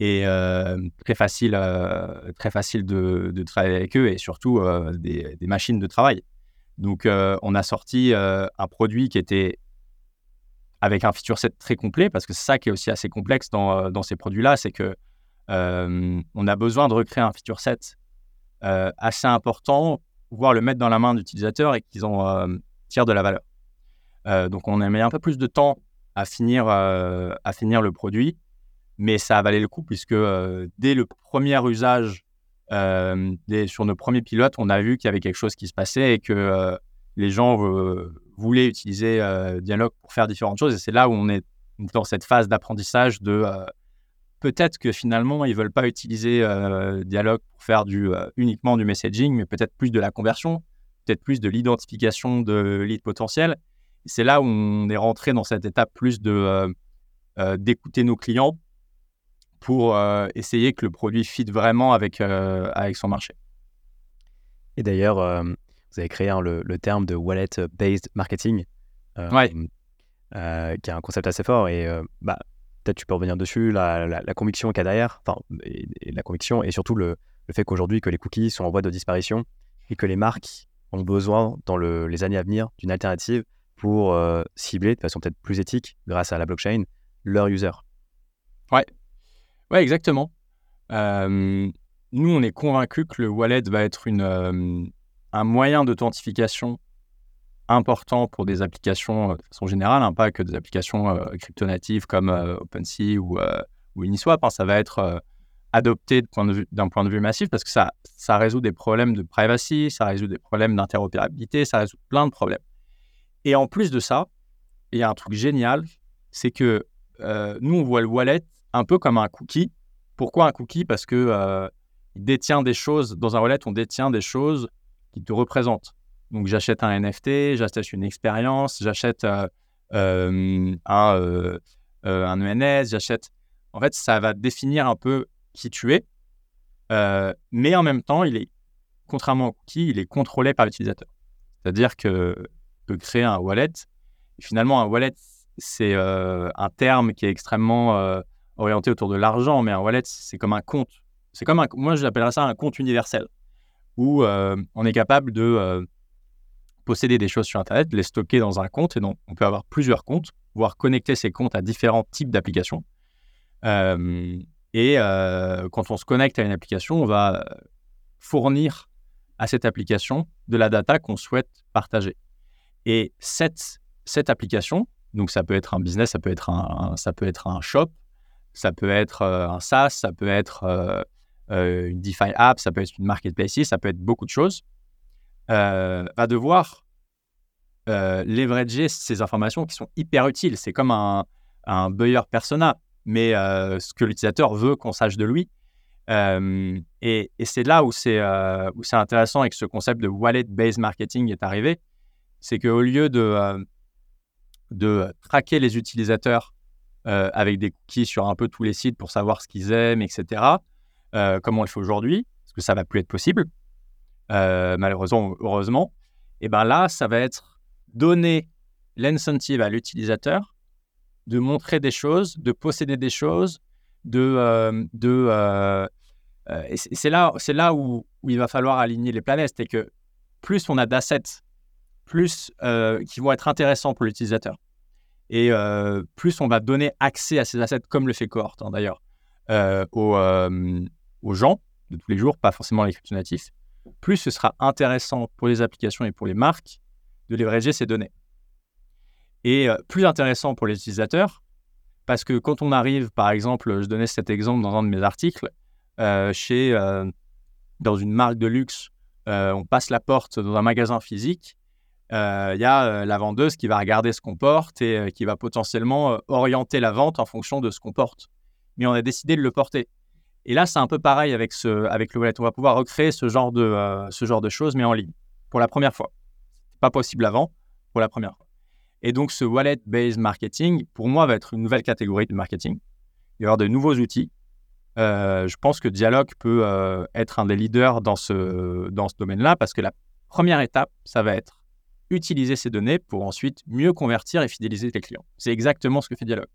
Speaker 2: et euh, très facile, euh, très facile de, travailler avec eux et surtout euh, des, machines de travail. Donc, on a sorti un produit qui était avec un feature set très complet parce que c'est ça qui est aussi assez complexe dans, ces produits-là, c'est que on a besoin de recréer un feature set assez important, pouvoir le mettre dans la main d'utilisateurs et qu'ils en tirent de la valeur. donc, on a mis un peu plus de temps à finir, à finir le produit mais ça a valé le coup puisque euh, dès le premier usage, euh, sur nos premiers pilotes, on a vu qu'il y avait quelque chose qui se passait et que euh, les gens voulaient utiliser Dialog pour faire différentes choses. Et c'est là où on est dans cette phase d'apprentissage de peut-être que finalement, ils ne veulent pas utiliser Dialog pour faire uniquement du messaging, mais peut-être plus de la conversion, peut-être plus de l'identification de leads potentiels. C'est là où on est rentré dans cette étape plus de d'écouter nos clients pour euh, essayer que le produit fit vraiment avec, euh, avec son marché.
Speaker 1: Et d'ailleurs, euh, vous avez créé hein, le, terme de wallet-based marketing,
Speaker 2: ouais.
Speaker 1: qui est un concept assez fort. Et bah, peut-être tu peux revenir dessus, la, la, conviction qu'il y a derrière, enfin, la conviction et surtout le, le fait qu'aujourd'hui que les cookies sont en voie de disparition et que les marques ont besoin dans les années à venir d'une alternative pour cibler de façon peut-être plus éthique, grâce à la blockchain, leurs users.
Speaker 2: Ouais, ouais exactement. nous, on est convaincus que le wallet va être une, un moyen d'authentification important pour des applications de façon générale, hein, pas que des applications crypto-natives comme OpenSea ou, ou Uniswap. Hein. ça va être adopté d'un point, de vue massif parce que ça, ça résout des problèmes de privacy, ça résout des problèmes d'interopérabilité, ça résout plein de problèmes. Et en plus de ça, il y a un truc génial, c'est que euh, nous, on voit le wallet un peu comme un cookie. Pourquoi un cookie? Parce que euh, il détient des choses, dans un wallet, on détient des choses qui te représentent. Donc j'achète un NFT, j'achète une expérience, j'achète euh, un, un ENS, j'achète... En fait, ça va définir un peu qui tu es, euh, mais en même temps, il est, contrairement au cookie, il est contrôlé par l'utilisateur. C'est-à-dire que, que, créer un wallet, finalement, un wallet, c'est euh, un terme qui est extrêmement euh, orienté autour de l'argent, mais un wallet, c'est comme un compte. C'est comme un, moi, j'appellerais ça un compte universel, où on est capable de posséder des choses sur Internet, les stocker dans un compte, et donc on peut avoir plusieurs comptes, voire connecter ces comptes à différents types d'applications. Et euh, quand on se connecte à une application, on va fournir à cette application de la data qu'on souhaite partager. Et cette, cette application, donc ça peut être un business, ça peut être un, ça peut être un shop, ça peut être euh, un SaaS, ça peut être euh, une DeFi app, ça peut être une marketplace, ça peut être beaucoup de choses, va devoir leverager ces informations qui sont hyper utiles. C'est comme un, un buyer persona mais euh, ce que l'utilisateur veut qu'on sache de lui. Euh, et, c'est là où c'est euh, intéressant et que ce concept de wallet-based marketing est arrivé. C'est qu'au lieu de, de traquer les utilisateurs avec des cookies sur un peu tous les sites pour savoir ce qu'ils aiment, etc., comme on le fait aujourd'hui, parce que ça va plus être possible, malheureusement, heureusement, et ben là, ça va être donner l'incentive à l'utilisateur de montrer des choses, de posséder des choses, de, euh, de euh, euh, c'est là, c'est là où, il va falloir aligner les planètes, c'est que plus on a d'assets, plus qui vont être intéressants pour l'utilisateur, et plus on va donner accès à ces assets, comme le fait Cohort hein, d'ailleurs, aux, aux, gens de tous les jours, pas forcément les crypto natifs, plus ce sera intéressant pour les applications et pour les marques de leverager ces données. Et euh, plus intéressant pour les utilisateurs parce que quand on arrive, par exemple, je donnais cet exemple dans un de mes articles, euh, chez, euh, dans une marque de luxe, on passe la porte dans un magasin physique, il y a la vendeuse qui va regarder ce qu'on porte et qui va potentiellement orienter la vente en fonction de ce qu'on porte. Mais on a décidé de le porter. Et là, c'est un peu pareil avec, ce, avec le wallet. On va pouvoir recréer ce genre, de, ce genre de choses, mais en ligne, pour la première fois. pas possible avant, pour la première fois. Et donc, ce wallet-based marketing, pour moi, va être une nouvelle catégorie de marketing. Il y avoir de nouveaux outils. Euh, je pense que Dialog peut euh, être un des leaders dans ce, dans ce domaine-là parce que la première étape, ça va être utiliser ces données pour ensuite mieux convertir et fidéliser tes clients. C'est exactement ce que fait Dialog.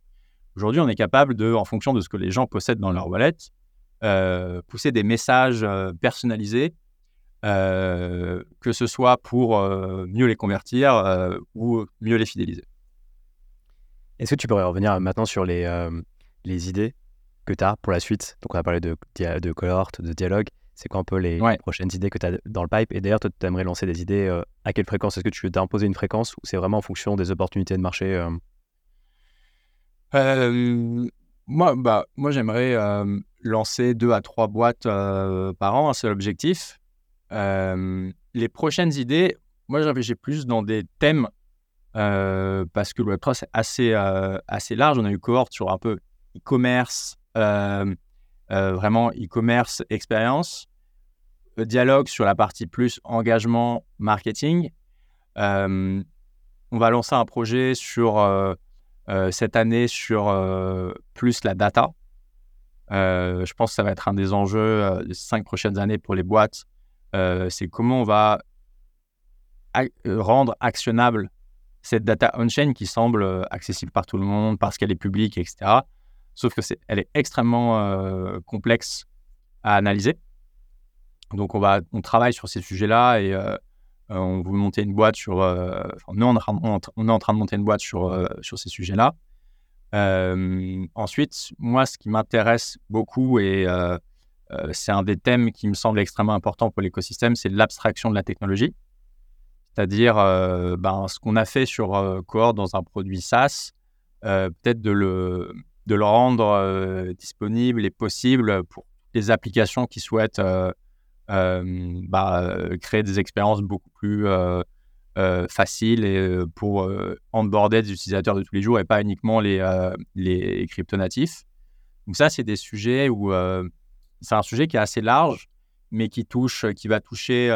Speaker 2: Aujourd'hui, on est capable de, en fonction de ce que les gens possèdent dans leur wallet, euh, pousser des messages personnalisés euh, que ce soit pour euh, mieux les convertir euh, ou mieux les fidéliser.
Speaker 1: Est-ce que tu pourrais revenir maintenant sur les, idées que tu as pour la suite? Donc, on a parlé de, de cohort, de dialogue. C'est quoi un peu les prochaines idées que tu as dans le pipe? Et d'ailleurs, toi, tu aimerais lancer des idées à quelle fréquence? Est-ce que tu veux t'imposer une fréquence ou c'est vraiment en fonction des opportunités de marché
Speaker 2: Moi, bah, moi j'aimerais lancer deux à trois boîtes par an, hein, c'est l'objectif. Les prochaines idées, moi, j'en j'ai plus dans des thèmes parce que le Web3, c'est assez, assez large. On a eu cohorte sur un peu e-commerce, vraiment e-commerce, expérience, dialogue sur la partie plus engagement, marketing. on va lancer un projet sur cette année sur plus la data. je pense que ça va être un des enjeux des cinq prochaines années pour les boîtes euh, c'est comment on va euh, rendre actionnable cette data on-chain qui semble euh, accessible par tout le monde parce qu'elle est publique, etc. Sauf que c'est, elle est extrêmement complexe à analyser. Donc on va, on travaille sur ces sujets-là et on veut monter une boîte sur. nous, on est, en train, de monter une boîte sur, sur ces sujets-là. ensuite, moi, ce qui m'intéresse beaucoup et c'est un des thèmes qui me semble extrêmement important pour l'écosystème, c'est l'abstraction de la technologie. C'est-à-dire ben, ce qu'on a fait sur Core dans un produit SaaS, peut-être de le, de le rendre disponible et possible pour les applications qui souhaitent bah, créer des expériences beaucoup plus faciles et pour onboarder des utilisateurs de tous les jours et pas uniquement les, les crypto-natifs. Donc ça, c'est des sujets où c'est un sujet qui est assez large, mais qui touche, qui va toucher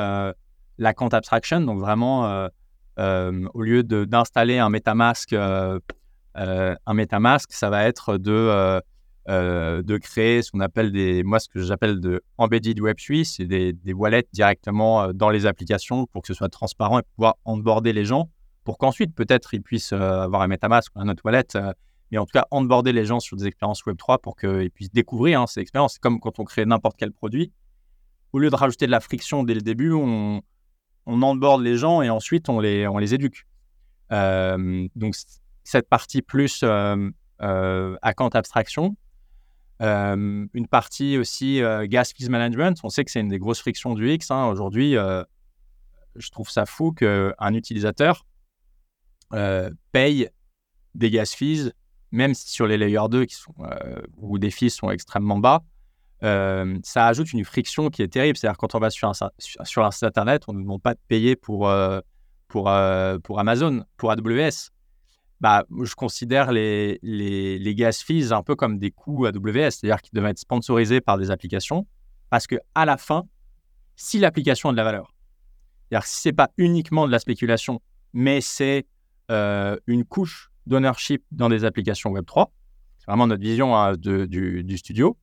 Speaker 2: la compte abstraction. Donc vraiment, au lieu d'installer un MetaMask, un MetaMask, ça va être de euh, de créer ce qu'on appelle des, moi, ce que j'appelle de embedded Web3, c'est des, wallets directement euh, dans les applications pour que ce soit transparent et pouvoir onboarder les gens pour qu'ensuite, peut-être, ils puissent euh, avoir un MetaMask ou un autre wallet, mais en tout cas, onboarder les gens sur des expériences Web3 pour qu'ils puissent découvrir hein, ces expériences. C'est comme quand on crée n'importe quel produit. Au lieu de rajouter de la friction dès le début, on, on onboard les gens et ensuite on les, on les éduque. donc, cette partie plus account abstraction, euh, une partie aussi euh, gas fees management. On sait que c'est une des grosses frictions du X. Hein. Aujourd'hui, euh, je trouve ça fou qu'un utilisateur paye des gas fees, même sur les layers 2 qui sont, où des fees sont extrêmement bas. ça ajoute une friction qui est terrible. C'est-à-dire quand on va sur un, sur site internet, on ne demande pas de payer pour, pour, pour Amazon, pour AWS bah, je considère les, les, les, gas fees un peu comme des coûts AWS, c'est-à-dire qu'ils devaient être sponsorisés par des applications, parce que à la fin, si l'application a de la valeur, c'est-à-dire si c'est pas uniquement de la spéculation, mais c'est euh, une couche d'ownership dans des applications Web3, c'est vraiment notre vision hein, du, du, studio,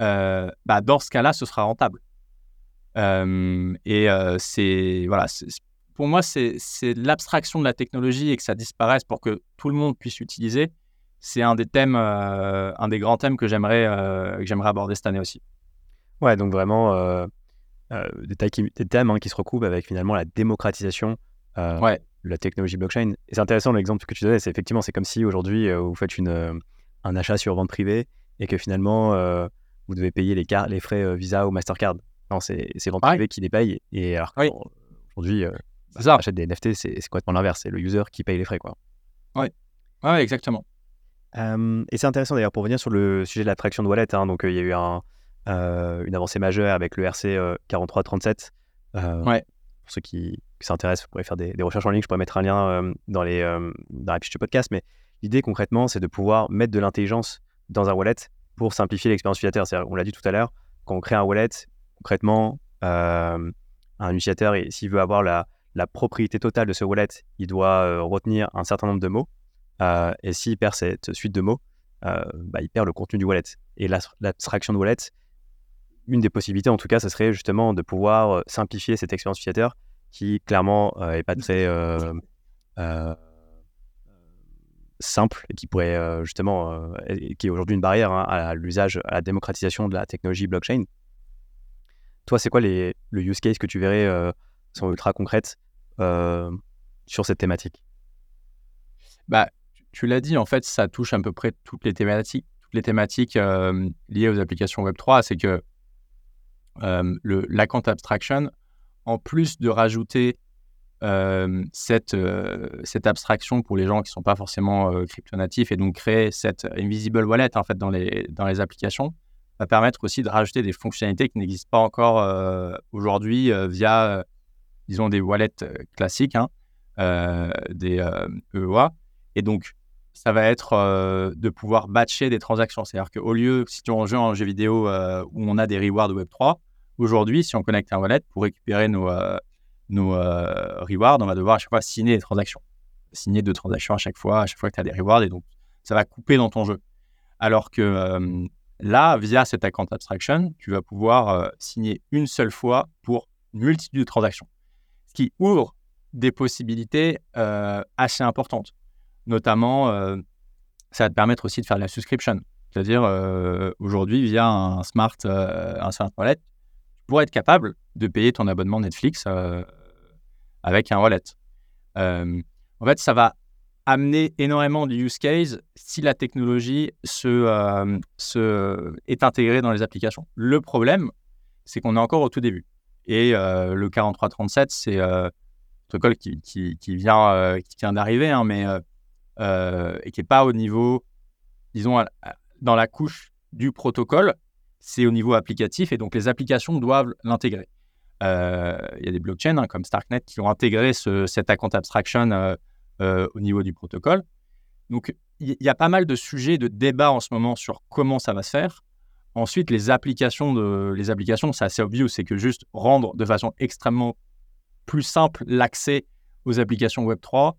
Speaker 2: euh, bah, dans ce cas-là, ce sera rentable. Euh, et c'est voilà, pour moi, c'est l'abstraction de la technologie et que ça disparaisse pour que tout le monde puisse l'utiliser. C'est un des thèmes, euh, un des grands thèmes que j'aimerais euh, j'aimerais aborder cette année aussi.
Speaker 1: Ouais, donc vraiment euh, des, thèmes hein, qui se recoupent avec finalement la démocratisation de la technologie blockchain. Et c'est intéressant l'exemple que tu donnais, c'est effectivement c'est comme si aujourd'hui vous faites une, un achat sur vente privée et que finalement vous devez payer les, les frais Visa ou Mastercard. Non, c'est vente privée qui les paye. Et alors aujourd'hui bah, ça. Achète des NFT, c'est complètement l'inverse. C'est le user qui paye les frais. Quoi.
Speaker 2: Ouais, ouais exactement.
Speaker 1: et c'est intéressant d'ailleurs pour revenir sur le sujet de la traction de wallet. Hein, donc, il y a eu un, euh, une avancée majeure avec le RC 4337. Euh, ouais. Pour ceux qui, s'intéressent, vous pourrez faire des, recherches en ligne. Je pourrais mettre un lien dans, les, dans la fiche de podcast. Mais l'idée concrètement, c'est de pouvoir mettre de l'intelligence dans un wallet pour simplifier l'expérience utilisateur. On l'a dit tout à l'heure, quand on crée un wallet, concrètement, un utilisateur, s'il veut avoir la, la propriété totale de ce wallet, il doit euh, retenir un certain nombre de mots. Euh, et s'il perd cette suite de mots, euh, bah, il perd le contenu du wallet. Et l'abstraction de wallet, une des possibilités en tout cas, ce serait justement de pouvoir simplifier cette expérience utilisateur qui clairement n'est pas très simple et qui pourrait justement, qui est aujourd'hui une barrière hein, à l'usage, à la démocratisation de la technologie blockchain. Toi, c'est quoi les, le use case que tu verrais sont ultra concrètes euh, sur cette thématique
Speaker 2: bah, Tu l'as dit, en fait, ça touche à peu près toutes les thématiques, toutes les thématiques euh, liées aux applications Web3. C'est que euh, abstraction, en plus de rajouter cette, cette abstraction pour les gens qui ne sont pas forcément crypto-natifs et donc créer cette invisible wallet en fait dans les, dans les applications, va permettre aussi de rajouter des fonctionnalités qui n'existent pas encore aujourd'hui via disons, des wallets euh, classiques, hein, euh, des EEA. E Et donc, ça va être de pouvoir batcher des transactions. C'est-à-dire qu'au lieu, si tu joues un jeu vidéo où on a des rewards Web3, aujourd'hui, si on connecte un wallet pour récupérer nos, nos rewards, on va devoir à chaque fois signer des transactions. Signer deux transactions à chaque fois, à chaque fois que tu as des rewards, et donc ça va couper dans ton jeu. Alors que là, via cet account abstraction, tu vas pouvoir signer une seule fois pour une multitude de transactions qui ouvre des possibilités euh, assez importantes. Notamment, euh, ça va te permettre aussi de faire de la subscription. C'est-à-dire, euh, aujourd'hui, via un smart, un smart wallet, tu pourrais être capable de payer ton abonnement Netflix avec un wallet. en fait, ça va amener énormément de use case si la technologie se, se, est intégrée dans les applications. Le problème, c'est qu'on est encore au tout début. Et le 4337, c'est un protocole qui, vient, qui vient d'arriver, hein, mais et qui n'est pas au niveau, disons, dans la couche du protocole, c'est au niveau applicatif et donc les applications doivent l'intégrer. Euh, il y a des blockchains hein, comme Starknet qui ont intégré ce, cet account abstraction euh, euh, au niveau du protocole. Donc, il y, a pas mal de sujets de débat en ce moment sur comment ça va se faire. Ensuite, les applications, les applications c'est assez obvious, c'est que juste rendre de façon extrêmement plus simple l'accès aux applications Web3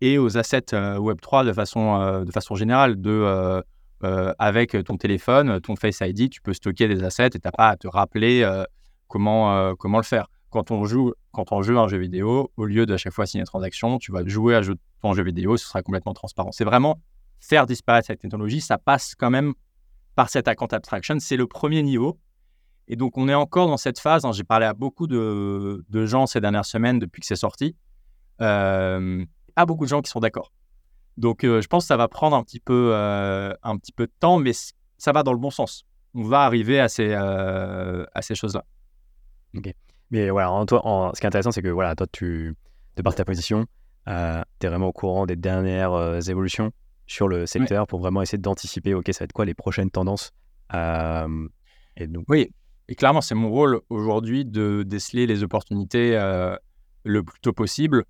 Speaker 2: et aux assets Web3 de façon, de façon générale, de euh, avec ton téléphone, ton Face ID, tu peux stocker des assets et tu n'as pas à te rappeler euh, comment, euh, comment le faire. Quand on, joue, quand on joue un jeu vidéo, au lieu de chaque fois signer une transaction, tu vas jouer à ton jeu vidéo, ce sera complètement transparent. C'est vraiment faire disparaître cette technologie, ça passe quand même par cette account abstraction. C'est le premier niveau. Et donc, on est encore dans cette phase. Hein. J'ai parlé à beaucoup de, gens ces dernières semaines depuis que c'est sorti. Euh, à beaucoup de gens qui sont d'accord. Donc, euh, je pense que ça va prendre un petit peu, euh, un petit peu de temps, mais ça va dans le bon sens. On va arriver à ces, euh, à ces choses-là.
Speaker 1: Ok. Mais voilà, toi, ce qui est intéressant, c'est que voilà, toi, tu, de par ta position, tu es vraiment au courant des dernières évolutions sur le secteur pour vraiment essayer d'anticiper, OK, ça va être quoi les prochaines tendances
Speaker 2: et donc... Oui, et clairement, c'est mon rôle aujourd'hui de déceler les opportunités le plus tôt possible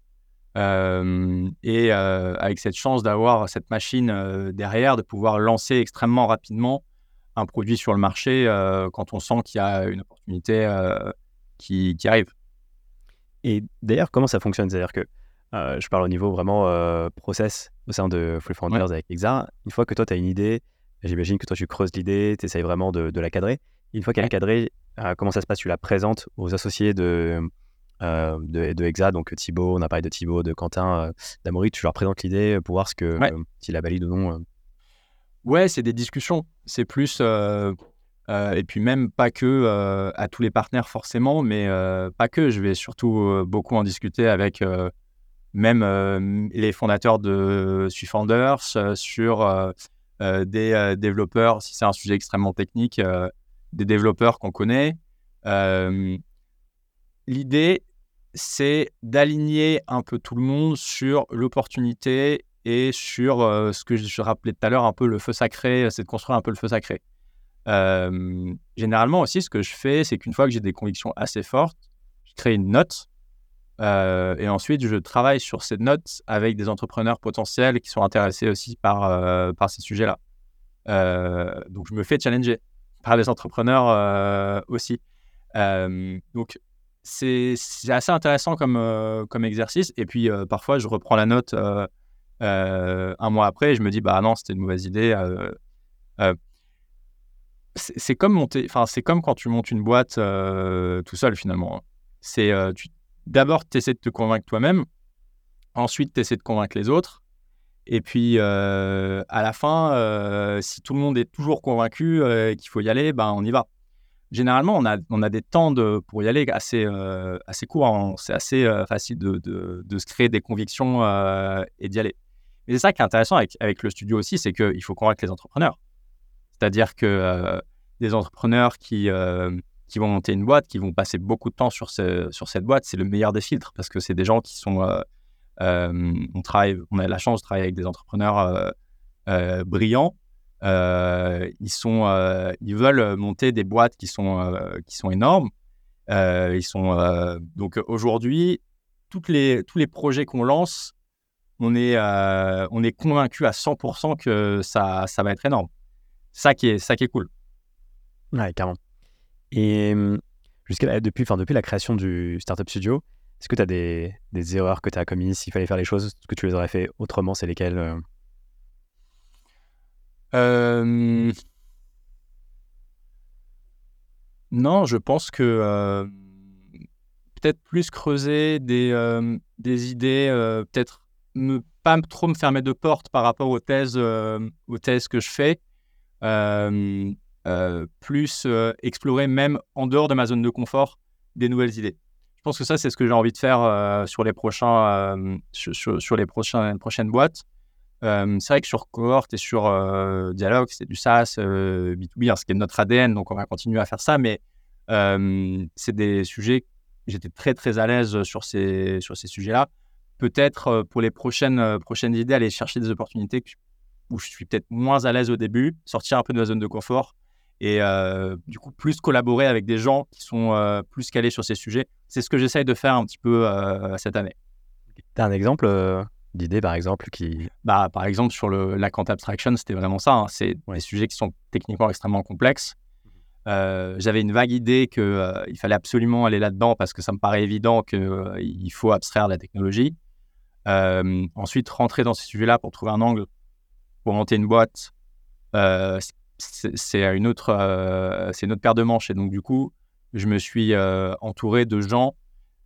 Speaker 2: et avec cette chance d'avoir cette machine derrière, de pouvoir lancer extrêmement rapidement un produit sur le marché quand on sent qu'il y a une opportunité qui, qui, arrive.
Speaker 1: Et d'ailleurs, comment ça fonctionne? C'est-à-dire que je parle au niveau vraiment process au sein de Free Founders avec Exa. Une fois que toi, tu as une idée, j'imagine que toi, tu creuses l'idée, tu essayes vraiment de, de, la cadrer. Une fois qu'elle est cadrée, comment ça se passe? Tu la présentes aux associés de, euh, de, de, Exa, donc Thibaut, on a parlé de Thibaut, de Quentin, euh, d'Amory, tu leur présentes l'idée pour voir ce que, euh, s'il la valide ou non.
Speaker 2: Ouais, c'est des discussions. C'est plus, et puis même pas que à tous les partenaires forcément, mais pas que. Je vais surtout beaucoup en discuter avec même les fondateurs de Founders sur des développeurs, si c'est un sujet extrêmement technique, des développeurs qu'on connaît. L'idée, c'est d'aligner un peu tout le monde sur l'opportunité et sur euh, ce que je rappelais tout à l'heure, un peu le feu sacré, c'est de construire un peu le feu sacré. Euh, généralement aussi, ce que je fais, c'est qu'une fois que j'ai des convictions assez fortes, je crée une note euh, et ensuite je travaille sur cette note avec des entrepreneurs potentiels qui sont intéressés aussi par, par ces sujets-là. donc je me fais challenger par des entrepreneurs aussi. donc c'est assez intéressant comme, euh, comme exercice. Et puis, euh, parfois, je reprends la note euh, un mois après et je me dis, bah non, c'était une mauvaise idée. c'est comme comme quand tu montes une boîte tout seul, finalement. C'est d'abord, tu essaies de te convaincre toi-même. Ensuite, tu essaies de convaincre les autres. Et puis, à la fin, si tout le monde est toujours convaincu qu'il faut y aller, ben, on y va généralement, on a, on a des temps pour y aller assez, euh, assez courts. Hein. C'est assez euh, facile de, de, se créer des convictions euh, et d'y aller. Mais c'est ça qui est intéressant avec, avec le studio aussi, c'est qu'il faut convaincre les entrepreneurs. C'est-à-dire que des entrepreneurs qui, qui vont monter une boîte, qui vont passer beaucoup de temps sur, sur cette boîte, c'est le meilleur des filtres parce que c'est des gens qui sont. on, travaille, on a la chance de travailler avec des entrepreneurs brillants euh, ils, sont, euh, ils veulent monter des boîtes qui sont, euh, qui sont énormes. ils sont, donc aujourd'hui, toutes les, tous les projets qu'on lance, on est, on est convaincu à 100% que ça, ça va être énorme. Ça qui est, ça qui est cool.
Speaker 1: Ouais, carrément. Et jusqu'à depuis, enfin, depuis la création du Startup Studio, est-ce que tu as des, des, erreurs que tu as commises S'il fallait faire les choses, est-ce que tu les aurais fait autrement C'est lesquelles
Speaker 2: non, je pense que peut-être plus creuser des, des idées, peut-être ne pas trop me fermer de porte par rapport aux thèses, aux thèses que je fais. Plus explorer même en dehors de ma zone de confort des nouvelles idées. Je pense que ça, c'est ce que j'ai envie de faire sur les prochains, sur, les prochains, prochaines boîtes. c'est vrai que sur Cohort et sur Dialogue, c'est du SaaS, B2B, hein, ce qui est notre ADN, donc on va continuer à faire ça, mais c'est des sujets, j'étais très très à l'aise sur ces, sur ces sujets-là. Peut-être pour les prochaines, prochaines idées, aller chercher des opportunités où je suis peut-être moins à l'aise au début, sortir un peu de ma zone de confort et du coup plus collaborer avec des gens qui sont plus calés sur ces sujets. C'est ce que j'essaye de faire un petit peu cette année.
Speaker 1: Tu as un exemple d'idée par exemple qui...
Speaker 2: Bah, par exemple sur le, la Quant Abstraction, c'était vraiment ça. Hein. C'est des sujets qui sont techniquement extrêmement complexes. Mmh j'avais une vague idée qu'il il fallait absolument aller là-dedans parce que ça me paraît évident qu'il faut abstraire la technologie. ensuite, rentrer dans ces sujets-là pour trouver un angle pour monter une boîte, c'est une autre, euh, c'est une autre paire de manches. Et donc, du coup, je me suis euh, entouré de gens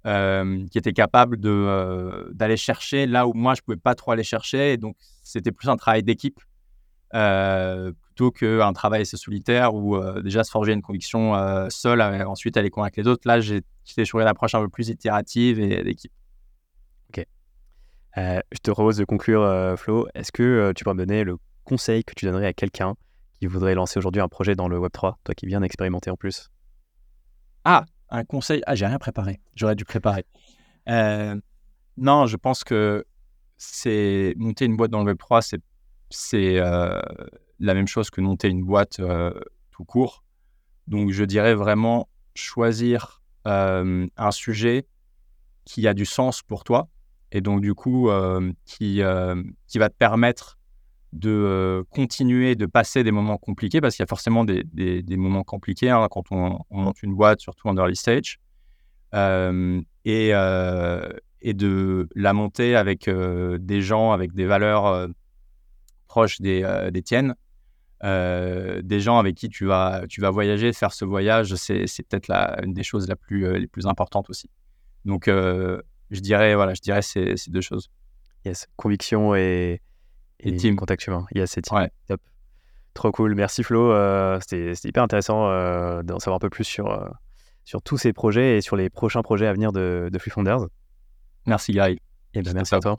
Speaker 2: euh, qui étaient capables de, d'aller chercher là où moi, je pouvais pas trop aller chercher. Et donc, c'était plus un travail d'équipe plutôt qu'un travail assez solitaire où déjà se forger une conviction seule, ensuite aller convaincre les autres. Là, j'ai choisi une approche un peu plus itérative et d'équipe.
Speaker 1: Ok. je te propose de conclure, Flo. Est-ce que tu peux me donner le conseil que tu donnerais à quelqu'un qui voudrait lancer aujourd'hui un projet dans le Web3, toi qui viens d'expérimenter en plus
Speaker 2: Ah, un conseil Ah, j'ai rien préparé. J'aurais dû préparer. Euh, non, je pense que c'est monter une boîte dans le Web3, c'est, c'est euh, la même chose que monter une boîte euh, tout court. Donc, je dirais vraiment choisir un sujet qui a du sens pour toi et donc, du coup, qui, qui va te permettre de continuer de passer des moments compliqués, parce qu'il y a forcément des, des, moments compliqués hein, quand on, monte une boîte, surtout en early stage, euh, et, euh, et, de la monter avec des gens avec des valeurs proches des, des tiennes, des gens avec qui tu vas, tu vas voyager, faire ce voyage, c'est, peut-être une des choses la plus, les plus importantes aussi. Donc, je dirais, voilà, je dirais ces, ces deux choses.
Speaker 1: Yes, conviction et
Speaker 2: et, team.
Speaker 1: Contact humain. Il y a ces teams. Top. Trop cool. Merci Flo. Euh, c'était hyper intéressant euh, d'en savoir un peu plus sur, euh, sur tous ces projets et sur les prochains projets à venir de, de Free Founders.
Speaker 2: Merci Gary.
Speaker 1: Et ben, merci à toi.